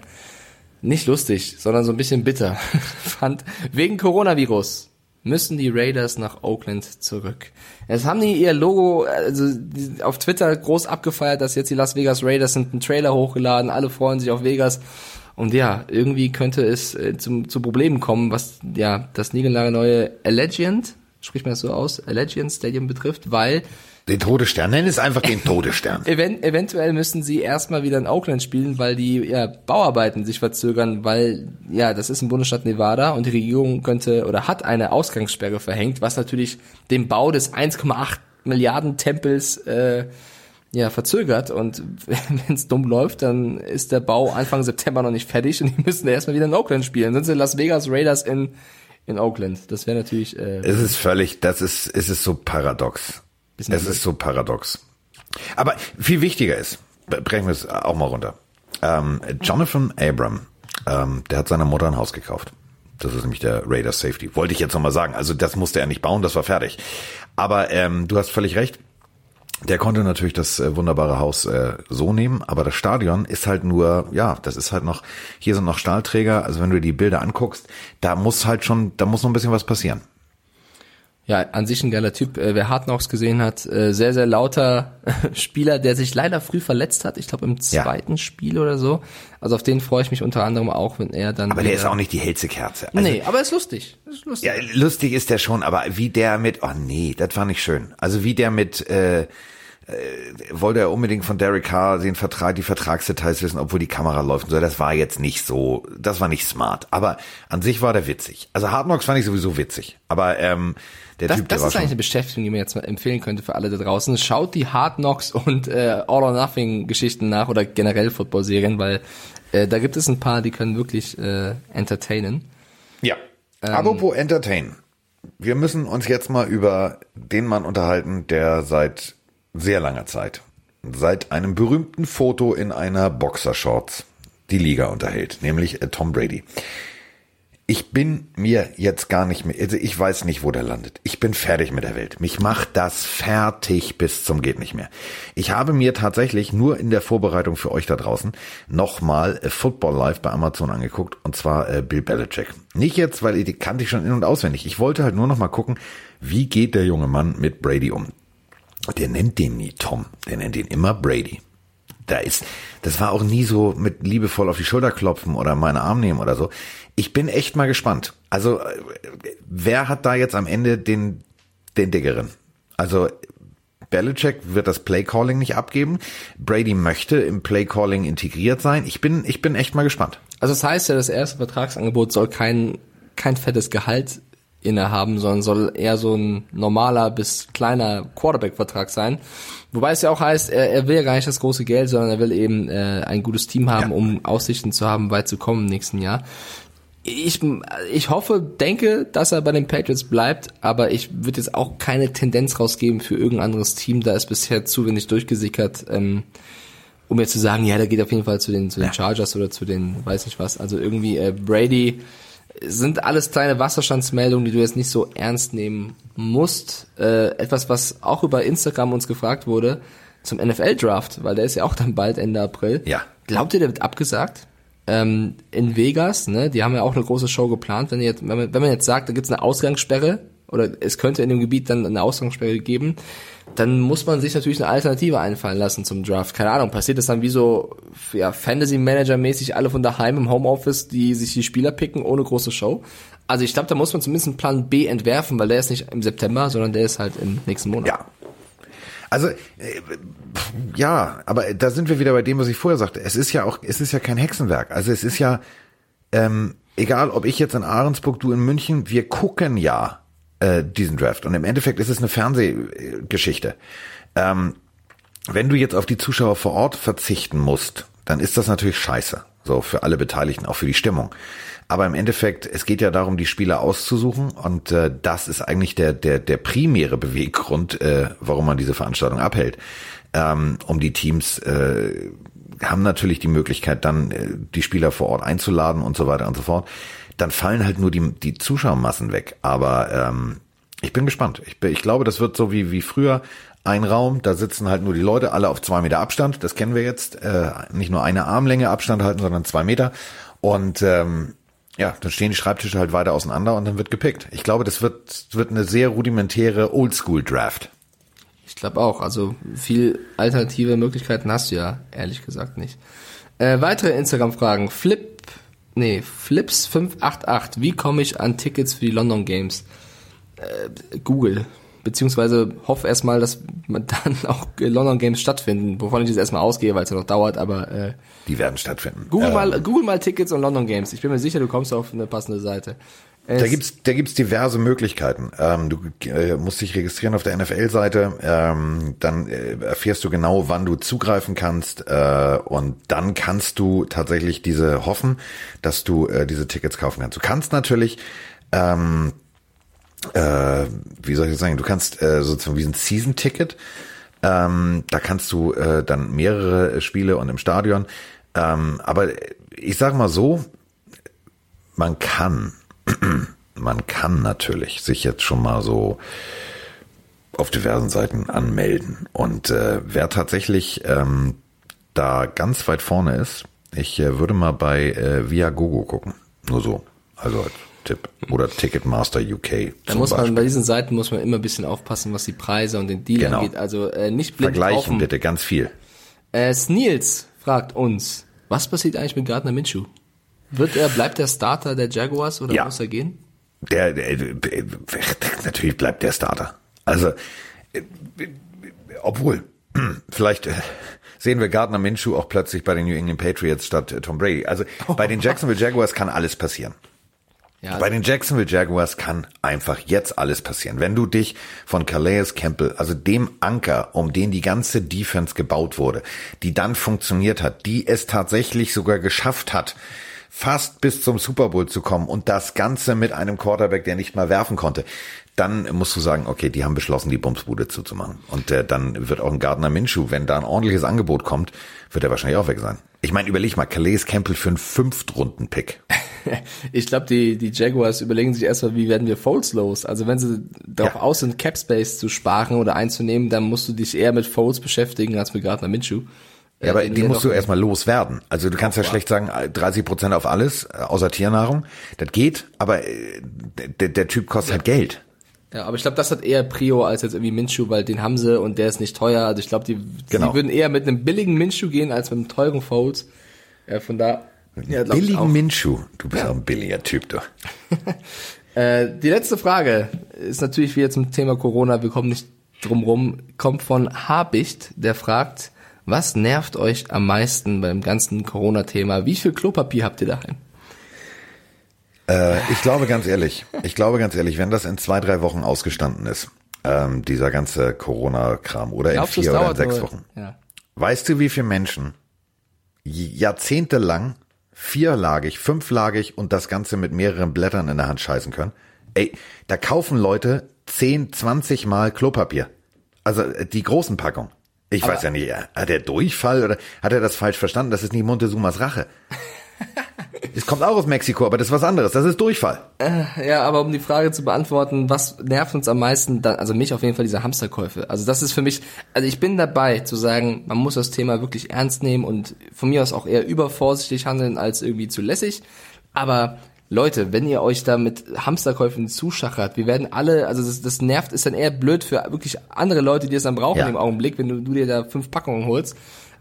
S2: Nicht lustig, sondern so ein bisschen bitter fand. Wegen Coronavirus müssen die Raiders nach Oakland zurück. Jetzt haben die ihr Logo also auf Twitter groß abgefeiert, dass jetzt die Las Vegas Raiders sind, einen Trailer hochgeladen, alle freuen sich auf Vegas. Und ja, irgendwie könnte es äh, zum, zu Problemen kommen, was ja das neue Allegiant, spricht man das so aus, Allegiant Stadium betrifft, weil
S1: den Todesstern, nenn es einfach den Todesstern.
S2: Event, eventuell müssen sie erstmal wieder in Oakland spielen, weil die ja, Bauarbeiten sich verzögern, weil ja, das ist ein Bundesstaat Nevada und die Regierung könnte oder hat eine Ausgangssperre verhängt, was natürlich den Bau des 1,8 Milliarden Tempels äh, ja, verzögert und wenn es dumm läuft, dann ist der Bau Anfang September noch nicht fertig und die müssen erstmal wieder in Oakland spielen. Sonst sind Las Vegas Raiders in in Oakland. Das wäre natürlich. Äh,
S1: es ist völlig, das ist, es ist so paradox. Bisschen es ist so paradox. Aber viel wichtiger ist, brechen wir es auch mal runter. Ähm, Jonathan Abram, ähm, der hat seiner Mutter ein Haus gekauft. Das ist nämlich der Raider Safety. Wollte ich jetzt nochmal sagen. Also das musste er nicht bauen, das war fertig. Aber ähm, du hast völlig recht. Der konnte natürlich das äh, wunderbare Haus äh, so nehmen, aber das Stadion ist halt nur, ja, das ist halt noch, hier sind noch Stahlträger, also wenn du die Bilder anguckst, da muss halt schon, da muss noch ein bisschen was passieren.
S2: Ja, an sich ein geiler Typ. Äh, wer Hard Knocks gesehen hat, äh, sehr, sehr lauter Spieler, der sich leider früh verletzt hat. Ich glaube im zweiten ja. Spiel oder so. Also auf den freue ich mich unter anderem auch, wenn er dann.
S1: Aber der ist auch nicht die hellste Kerze.
S2: Also, nee, aber ist lustig.
S1: ist lustig. Ja, lustig ist der schon, aber wie der mit, oh nee, das war nicht schön. Also wie der mit, äh, äh, wollte er unbedingt von Derek Carr den Vertrag, die Vertragsdetails wissen, obwohl die Kamera läuft und so. Das war jetzt nicht so, das war nicht smart. Aber an sich war der witzig. Also Hard Knocks fand ich sowieso witzig. Aber ähm, der
S2: das,
S1: Typ,
S2: das ist eigentlich eine Beschäftigung, die man jetzt mal empfehlen könnte für alle da draußen. Schaut die Hard Knocks und äh, All or Nothing Geschichten nach oder generell Football-Serien, weil äh, da gibt es ein paar, die können wirklich äh, entertainen.
S1: Ja. Ähm, Apropos entertain. Wir müssen uns jetzt mal über den Mann unterhalten, der seit sehr langer Zeit, seit einem berühmten Foto in einer Boxershorts die Liga unterhält, nämlich äh, Tom Brady. Ich bin mir jetzt gar nicht mehr, also ich weiß nicht, wo der landet. Ich bin fertig mit der Welt. Mich macht das fertig bis zum geht nicht mehr. Ich habe mir tatsächlich nur in der Vorbereitung für euch da draußen nochmal äh, Football Live bei Amazon angeguckt und zwar äh, Bill Belichick. Nicht jetzt, weil die kannte ich schon in- und auswendig. Ich wollte halt nur noch mal gucken, wie geht der junge Mann mit Brady um. Der nennt den nie Tom, der nennt ihn immer Brady da ist, das war auch nie so mit liebevoll auf die Schulter klopfen oder meine Arm nehmen oder so. Ich bin echt mal gespannt. Also, äh, wer hat da jetzt am Ende den, den Diggeren? Also, Belichick wird das Playcalling nicht abgeben. Brady möchte im Playcalling integriert sein. Ich bin, ich bin echt mal gespannt.
S2: Also das heißt ja, das erste Vertragsangebot soll kein, kein fettes Gehalt innehaben, sondern soll eher so ein normaler bis kleiner Quarterback-Vertrag sein. Wobei es ja auch heißt, er, er will ja gar nicht das große Geld, sondern er will eben äh, ein gutes Team haben,
S1: Ja.
S2: um Aussichten zu haben, weit zu kommen im nächsten Jahr. Ich, ich hoffe, denke, dass er bei den Patriots bleibt, aber ich würde jetzt auch keine Tendenz rausgeben für irgendein anderes Team. Da ist bisher zu wenig durchgesickert, ähm, um jetzt zu sagen, ja, der geht auf jeden Fall zu den, zu den. Chargers oder zu den, weiß nicht was. Also irgendwie äh, Brady sind alles kleine Wasserstandsmeldungen, die du jetzt nicht so ernst nehmen musst. Äh, etwas, was auch über Instagram uns gefragt wurde, zum NFL-Draft, weil der ist ja auch dann bald Ende April.
S1: Ja.
S2: Glaubt ihr, der wird abgesagt? Ähm, in Vegas, ne, die haben ja auch eine große Show geplant. Wenn, ihr jetzt, wenn, man, wenn man jetzt sagt, da gibt's eine Ausgangssperre oder es könnte in dem Gebiet dann eine Ausgangssperre geben, dann muss man sich natürlich eine Alternative einfallen lassen zum Draft. Keine Ahnung, passiert das dann wie so ja, Fantasy-Manager-mäßig alle von daheim im Homeoffice, die sich die Spieler picken ohne große Show? Also ich glaube, da muss man zumindest einen Plan B entwerfen, weil der ist nicht im September, sondern der ist halt im nächsten Monat.
S1: Ja. Also, äh, ja, aber da sind wir wieder bei dem, was ich vorher sagte. Es ist ja auch, es ist ja kein Hexenwerk. Also es ist ja, ähm, egal ob ich jetzt in Ahrensburg, du in München, wir gucken ja äh, diesen Draft. Und im Endeffekt ist es eine Fernsehgeschichte. Ähm, wenn du jetzt auf die Zuschauer vor Ort verzichten musst, dann ist das natürlich scheiße. So für alle Beteiligten, auch für die Stimmung. Aber im Endeffekt, es geht ja darum, die Spieler auszusuchen und äh, das ist eigentlich der der der primäre Beweggrund, äh, warum man diese Veranstaltung abhält. Ähm, um die Teams äh, haben natürlich die Möglichkeit, dann äh, die Spieler vor Ort einzuladen und so weiter und so fort. Dann fallen halt nur die die Zuschauermassen weg. Aber ähm, ich bin gespannt. Ich, ich glaube, das wird so wie wie früher ein Raum, da sitzen halt nur die Leute, alle auf zwei Meter Abstand, das kennen wir jetzt, äh, nicht nur eine Armlänge Abstand halten, sondern zwei Meter. Und ähm, ja, dann stehen die Schreibtische halt weiter auseinander und dann wird gepickt. Ich glaube, das wird, wird eine sehr rudimentäre Oldschool-Draft.
S2: Ich glaube auch. Also viel alternative Möglichkeiten hast du ja, ehrlich gesagt nicht. Äh, weitere Instagram-Fragen. Flip, nee, Flips588. Wie komme ich an Tickets für die London Games? Äh, Google. Beziehungsweise hoffe erstmal, dass dann auch London Games stattfinden, wovon ich jetzt erstmal ausgehe, weil es ja noch dauert, aber äh,
S1: Die werden stattfinden.
S2: Google,
S1: Ähm,
S2: mal, Google mal Tickets und London Games. Ich bin mir sicher, du kommst auf eine passende Seite.
S1: Da gibt's, da gibt's diverse Möglichkeiten. Ähm, du äh, musst dich registrieren auf der NFL-Seite, ähm, dann äh, erfährst du genau, wann du zugreifen kannst äh, und dann kannst du tatsächlich diese hoffen, dass du äh, diese Tickets kaufen kannst. Du kannst natürlich, ähm, äh, wie soll ich das sagen, du kannst äh, sozusagen wie ein Season-Ticket, ähm, da kannst du dann mehrere Spiele und im Stadion, ähm, aber ich sag mal so, man kann, man kann natürlich sich jetzt schon mal so auf diversen Seiten anmelden. Und äh, wer tatsächlich ähm, da ganz weit vorne ist, ich äh, würde mal bei äh, Viagogo gucken. Nur so. Also als Tipp. Oder Ticketmaster UK.
S2: Da muss man
S1: Beispiel.
S2: bei diesen Seiten muss man immer ein bisschen aufpassen, was die Preise und den Deal
S1: Genau.
S2: angeht. Also äh, nicht blind
S1: Vergleichen
S2: kaufen.
S1: bitte ganz viel.
S2: Äh, Sneels fragt uns, was passiert eigentlich mit Gardner Minshew? Wird er, bleibt der Starter der Jaguars oder
S1: Ja.
S2: muss er gehen?
S1: Der, der, der, natürlich bleibt der Starter. Also, äh, obwohl, vielleicht äh, sehen wir Gardner Minshew auch plötzlich bei den New England Patriots statt äh, Tom Brady. Also bei den Jacksonville Jaguars kann alles passieren.
S2: Ja,
S1: Bei den Jacksonville Jaguars kann einfach jetzt alles passieren. Wenn du dich von Calais Campbell, also dem Anker, um den die ganze Defense gebaut wurde, die dann funktioniert hat, die es tatsächlich sogar geschafft hat, fast bis zum Super Bowl zu kommen und das Ganze mit einem Quarterback, der nicht mal werfen konnte, dann musst du sagen, okay, die haben beschlossen, die Bumsbude zuzumachen. Und äh, dann wird auch ein Gardner Minshew, wenn da ein ordentliches Angebot kommt, wird er wahrscheinlich auch weg sein. Ich meine, überleg mal, Calais Campbell für einen Fünftrunden-Pick.
S2: ich glaube, die, die Jaguars überlegen sich erstmal, wie werden wir Folds los? Also wenn sie darauf ja. aus sind, Cap Space zu sparen oder einzunehmen, dann musst du dich eher mit Folds beschäftigen als mit Gardner Minshew.
S1: Ja, aber die musst du erstmal loswerden. Also du kannst ja schlecht sagen, 30 Prozent auf alles, äh, außer Tiernahrung. Das geht, aber äh, der, der Typ kostet ja. halt Geld.
S2: Ja, aber ich glaube, das hat eher Prio als jetzt irgendwie Minshu, weil den haben sie und der ist nicht teuer. Also ich glaube, die, genau. die würden eher mit einem billigen Minshu gehen als mit einem teuren Folds. Ja, von da.
S1: Ja, billigen Minshu. Du bist ja. auch ein billiger Typ, du.
S2: äh, die letzte Frage ist natürlich wieder zum Thema Corona. Wir kommen nicht drum rum. Kommt von Habicht, der fragt, was nervt euch am meisten beim ganzen Corona-Thema? Wie viel Klopapier habt ihr daheim?
S1: Äh, ich glaube ganz ehrlich, ich glaube ganz ehrlich, wenn das in zwei, drei Wochen ausgestanden ist, ähm, dieser ganze Corona-Kram oder in vier oder in sechs Wochen, ja. weißt du, wie viele Menschen jahrzehntelang vierlagig, fünflagig und das Ganze mit mehreren Blättern in der Hand scheißen können? Ey, da kaufen Leute 10, 20 Mal Klopapier. Also äh, die großen Packungen. Ich Aber weiß ja nicht, hat er Durchfall oder hat er das falsch verstanden? Das ist nicht Montezumas Rache. Es kommt auch aus Mexiko, aber das ist was anderes. Das ist Durchfall.
S2: Äh, ja, aber um die Frage zu beantworten, was nervt uns am meisten, dann, also mich auf jeden Fall diese Hamsterkäufe. Also das ist für mich, also ich bin dabei zu sagen, man muss das Thema wirklich ernst nehmen und von mir aus auch eher übervorsichtig handeln als irgendwie zu lässig. Aber Leute, wenn ihr euch da mit Hamsterkäufen zuschachert, wir werden alle, also das, das nervt, ist dann eher blöd für wirklich andere Leute, die es dann brauchen ja. im Augenblick, wenn du, du dir da fünf Packungen holst.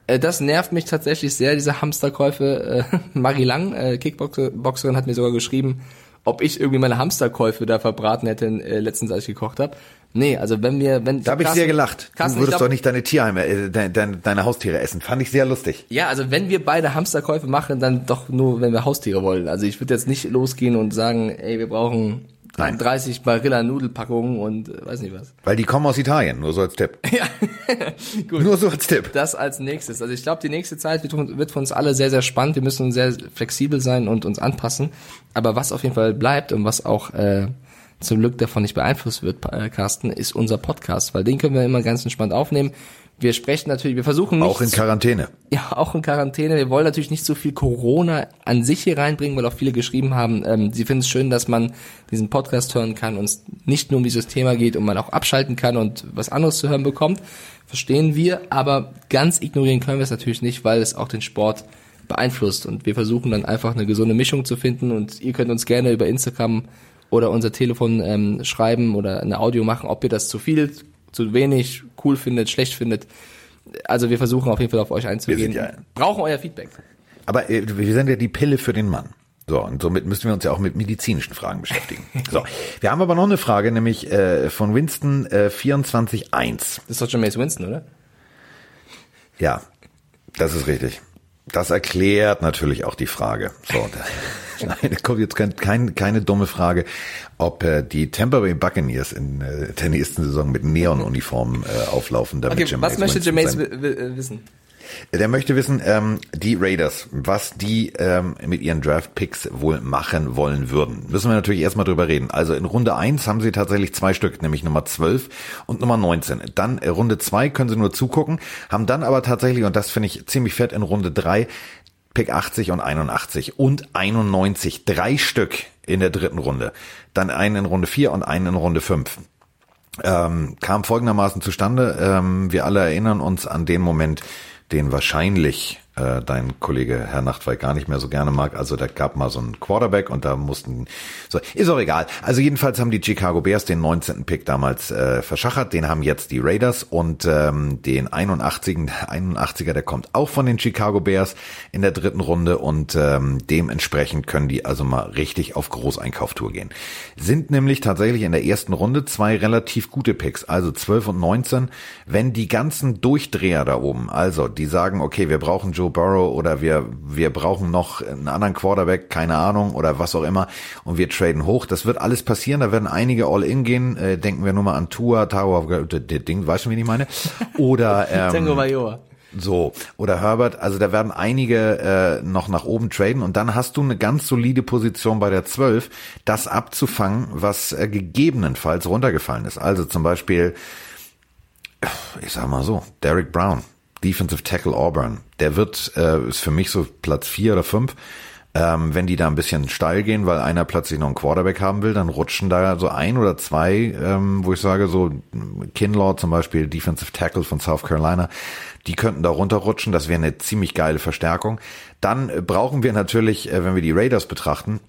S2: Äh, das nervt mich tatsächlich sehr, diese Hamsterkäufe. Äh, Marie Lang, äh, Kickboxerin, hat mir sogar geschrieben, ob ich irgendwie meine Hamsterkäufe da verbraten hätte äh, letztens, als ich gekocht habe. Nee, also wenn wir, wenn
S1: da habe ich sehr gelacht. Carsten, du würdest glaub, doch nicht deine Tierheime, äh, deine, deine, deine Haustiere essen. Fand ich sehr lustig.
S2: Ja, also wenn wir beide Hamsterkäufe machen, dann doch nur, wenn wir Haustiere wollen. Also ich würde jetzt nicht losgehen und sagen, ey, wir brauchen Nein. 30 Barilla Nudelpackungen und äh, weiß nicht was.
S1: Weil die kommen aus Italien, nur so als Tipp. ja,
S2: gut. Nur so als Tipp. Das als nächstes. Also ich glaube, die nächste Zeit wird, wird für uns alle sehr, sehr spannend. Wir müssen sehr flexibel sein und uns anpassen. Aber was auf jeden Fall bleibt und was auch äh, zum Glück davon nicht beeinflusst wird, äh, Carsten, ist unser Podcast, weil den können wir immer ganz entspannt aufnehmen. Wir sprechen natürlich, wir versuchen nicht.
S1: Auch in Quarantäne.
S2: Ja, auch in Quarantäne. Wir wollen natürlich nicht so viel Corona an sich hier reinbringen, weil auch viele geschrieben haben, ähm, sie finden es schön, dass man diesen Podcast hören kann und es nicht nur um dieses Thema geht und man auch abschalten kann und was anderes zu hören bekommt. Verstehen wir, aber ganz ignorieren können wir es natürlich nicht, weil es auch den Sport beeinflusst und wir versuchen dann einfach eine gesunde Mischung zu finden und ihr könnt uns gerne über Instagram oder unser Telefon ähm, schreiben oder eine Audio machen, ob ihr das zu viel zu wenig cool findet, schlecht findet. Also wir versuchen auf jeden Fall auf euch einzugehen. Ja Brauchen euer Feedback.
S1: Aber äh, wir sind ja die Pille für den Mann. So, und somit müssen wir uns ja auch mit medizinischen Fragen beschäftigen. So, wir haben aber noch eine Frage, nämlich äh, von Winston äh, 24.1. Das
S2: ist doch schon Mace Winston, oder?
S1: Ja, das ist richtig. Das erklärt natürlich auch die Frage. So, Nein, kommt jetzt kein, kein, keine dumme Frage, ob äh, die Tampa Bay Buccaneers in äh, der nächsten Saison mit Neon-Uniformen äh, auflaufen. Damit
S2: okay, was möchte Jameis wissen?
S1: Der möchte wissen, ähm, die Raiders, was die ähm, mit ihren Draft-Picks wohl machen wollen würden. Müssen wir natürlich erstmal drüber reden. Also in Runde eins haben sie tatsächlich zwei Stück, nämlich Nummer 12 und Nummer 19. Dann äh, Runde zwei können sie nur zugucken, haben dann aber tatsächlich, und das finde ich ziemlich fett, in Runde drei Pick 80 und 81 und 91. Drei Stück in der dritten Runde. Dann einen in Runde 4 und einen in Runde 5. Ähm, kam folgendermaßen zustande. Ähm, wir alle erinnern uns an den Moment, den wahrscheinlich äh, dein Kollege Herr Nachtwey gar nicht mehr so gerne mag. Also da gab mal so einen Quarterback und da mussten so ist auch egal. Also jedenfalls haben die Chicago Bears den 19. Pick damals äh, verschachert. Den haben jetzt die Raiders und ähm, den 81. 81er, der kommt auch von den Chicago Bears in der dritten Runde und ähm, dementsprechend können die also mal richtig auf Großeinkauftour gehen. Sind nämlich tatsächlich in der ersten Runde zwei relativ gute Picks, also 12 und 19. Wenn die ganzen Durchdreher da oben, also die sagen, okay, wir brauchen Joe Joe Burrow oder wir, wir brauchen noch einen anderen Quarterback, keine Ahnung, oder was auch immer, und wir traden hoch. Das wird alles passieren, da werden einige All-In gehen, äh, denken wir nur mal an Tua, Tower, Ding, weißt du, wie ich meine? Oder, ähm, Tango Major. So, oder Herbert, also da werden einige äh, noch nach oben traden und dann hast du eine ganz solide Position bei der 12, das abzufangen, was äh, gegebenenfalls runtergefallen ist. Also zum Beispiel, ich sag mal so, Derek Brown, Defensive Tackle Auburn. Der wird, äh, ist für mich so Platz vier oder fünf. Ähm, wenn die da ein bisschen steil gehen, weil einer plötzlich noch einen Quarterback haben will, dann rutschen da so ein oder zwei, ähm, wo ich sage, so Kinlaw zum Beispiel, Defensive Tackle von South Carolina, die könnten da runterrutschen. Das wäre eine ziemlich geile Verstärkung. Dann brauchen wir natürlich, äh, wenn wir die Raiders betrachten,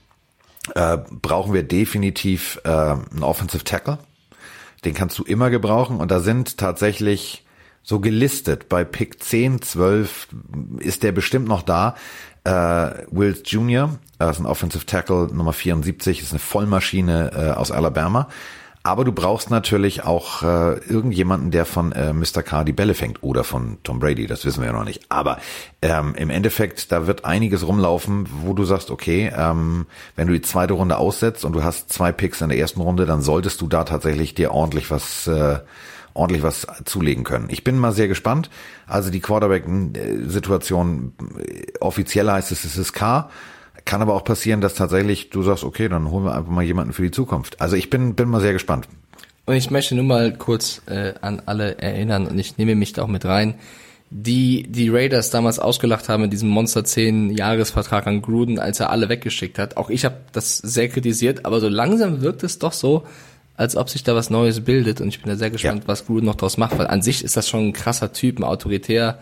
S1: äh, brauchen wir definitiv äh, einen Offensive Tackle. Den kannst du immer gebrauchen und da sind tatsächlich so gelistet. Bei Pick 10, 12 ist der bestimmt noch da. Äh, Wills Jr., äh, ist ein Offensive Tackle Nummer 74, ist eine Vollmaschine äh, aus Alabama. Aber du brauchst natürlich auch äh, irgendjemanden, der von äh, Mr. Carr die Bälle fängt oder von Tom Brady, das wissen wir ja noch nicht. Aber ähm, im Endeffekt, da wird einiges rumlaufen, wo du sagst, okay, ähm, wenn du die zweite Runde aussetzt und du hast zwei Picks in der ersten Runde, dann solltest du da tatsächlich dir ordentlich was äh, ordentlich was zulegen können. Ich bin mal sehr gespannt. Also die Quarterback-Situation, offiziell heißt es, es ist K. Kann aber auch passieren, dass tatsächlich du sagst, okay, dann holen wir einfach mal jemanden für die Zukunft. Also ich bin, bin mal sehr gespannt.
S2: Und ich möchte nur mal kurz äh, an alle erinnern und ich nehme mich da auch mit rein, die die Raiders damals ausgelacht haben in diesem Monster 10 Jahresvertrag an Gruden, als er alle weggeschickt hat. Auch ich habe das sehr kritisiert, aber so langsam wirkt es doch so, als ob sich da was Neues bildet und ich bin da sehr gespannt, ja. was Gruden noch daraus macht, weil an sich ist das schon ein krasser Typ, ein autoritär,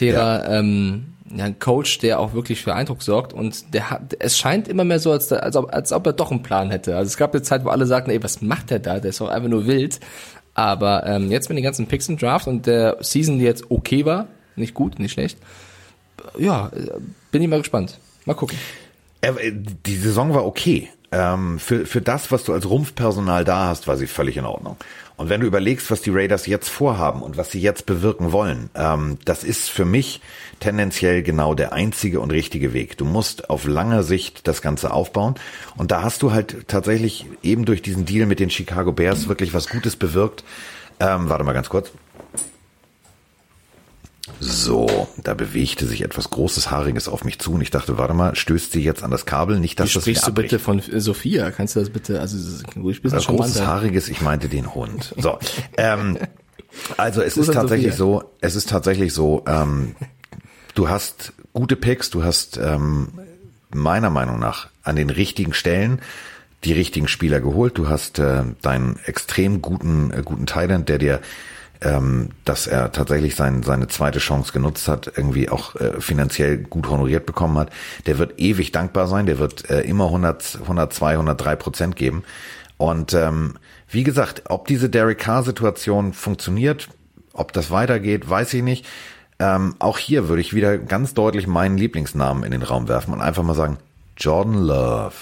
S2: ja. ähm, ja, ein Coach, der auch wirklich für Eindruck sorgt und der hat, es scheint immer mehr so, als, als, ob, als ob er doch einen Plan hätte. Also es gab eine Zeit, wo alle sagten, ey, was macht der da? Der ist doch einfach nur wild. Aber ähm, jetzt mit den ganzen Picks im Draft und der Season, die jetzt okay war, nicht gut, nicht schlecht, ja, bin ich mal gespannt. Mal gucken.
S1: Die Saison war okay ähm, für, für das, was du als Rumpfpersonal da hast, war sie völlig in Ordnung. Und wenn du überlegst, was die Raiders jetzt vorhaben und was sie jetzt bewirken wollen, ähm, das ist für mich tendenziell genau der einzige und richtige Weg. Du musst auf lange Sicht das Ganze aufbauen. Und da hast du halt tatsächlich eben durch diesen Deal mit den Chicago Bears wirklich was Gutes bewirkt. Ähm, warte mal ganz kurz. So, da bewegte sich etwas Großes, Haariges auf mich zu und ich dachte, warte mal, stößt sie jetzt an das Kabel? Nicht, dass
S2: Wie
S1: das
S2: sprichst du bitte von Sophia? Kannst du das bitte, also ruhig
S1: schon Großes, Haariges, ich meinte den Hund. So, ähm, also es ist tatsächlich so, es ist tatsächlich so, ähm, du hast gute Picks, du hast ähm, meiner Meinung nach an den richtigen Stellen die richtigen Spieler geholt. Du hast äh, deinen extrem guten äh, guten Thailand, der dir ähm, dass er tatsächlich sein, seine zweite Chance genutzt hat, irgendwie auch äh, finanziell gut honoriert bekommen hat, der wird ewig dankbar sein, der wird äh, immer 100, 102, 103 Prozent geben. Und ähm, wie gesagt, ob diese Derek Carr-Situation funktioniert, ob das weitergeht, weiß ich nicht. Ähm, auch hier würde ich wieder ganz deutlich meinen Lieblingsnamen in den Raum werfen und einfach mal sagen, Jordan Love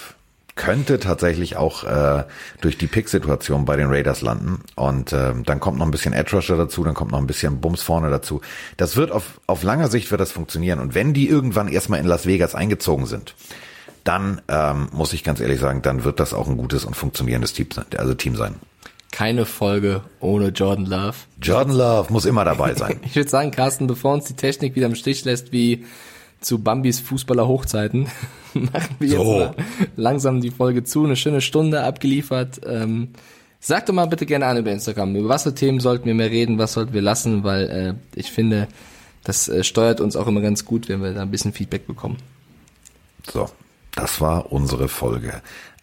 S1: könnte tatsächlich auch äh, durch die Pick-Situation bei den Raiders landen. Und äh, dann kommt noch ein bisschen Edge Rusher dazu, dann kommt noch ein bisschen Bums vorne dazu. Das wird auf, auf langer Sicht wird das funktionieren. Und wenn die irgendwann erstmal in Las Vegas eingezogen sind, dann ähm, muss ich ganz ehrlich sagen, dann wird das auch ein gutes und funktionierendes Team sein. Also Team sein.
S2: Keine Folge ohne Jordan Love.
S1: Jordan Love muss immer dabei sein.
S2: ich würde sagen, Carsten, bevor uns die Technik wieder im Stich lässt, wie zu Bambis Fußballer Hochzeiten. Machen wir so. jetzt langsam die Folge zu. Eine schöne Stunde abgeliefert. Ähm, sag doch mal bitte gerne an über Instagram. Über was für Themen sollten wir mehr reden? Was sollten wir lassen? Weil äh, ich finde, das äh, steuert uns auch immer ganz gut, wenn wir da ein bisschen Feedback bekommen.
S1: So, das war unsere Folge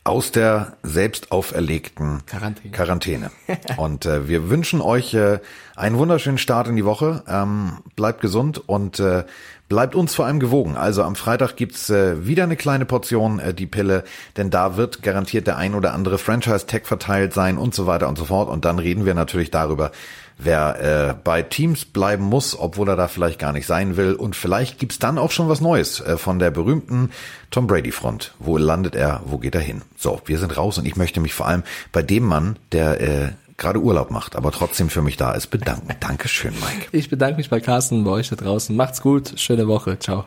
S1: aus der selbst auferlegten Quarantäne. Quarantäne. Und äh, wir wünschen euch äh, einen wunderschönen Start in die Woche. Ähm, bleibt gesund und äh, Bleibt uns vor allem gewogen. Also am Freitag gibt's äh, wieder eine kleine Portion, äh, die Pille, denn da wird garantiert der ein oder andere Franchise-Tag verteilt sein und so weiter und so fort. Und dann reden wir natürlich darüber, wer äh, bei Teams bleiben muss, obwohl er da vielleicht gar nicht sein will. Und vielleicht gibt's dann auch schon was Neues äh, von der berühmten Tom Brady-Front. Wo landet er? Wo geht er hin? So, wir sind raus und ich möchte mich vor allem bei dem Mann, der äh, gerade Urlaub macht, aber trotzdem für mich da ist, bedanken. Dankeschön, Mike.
S2: Ich bedanke mich bei Carsten bei euch da draußen. Macht's gut, schöne Woche, ciao.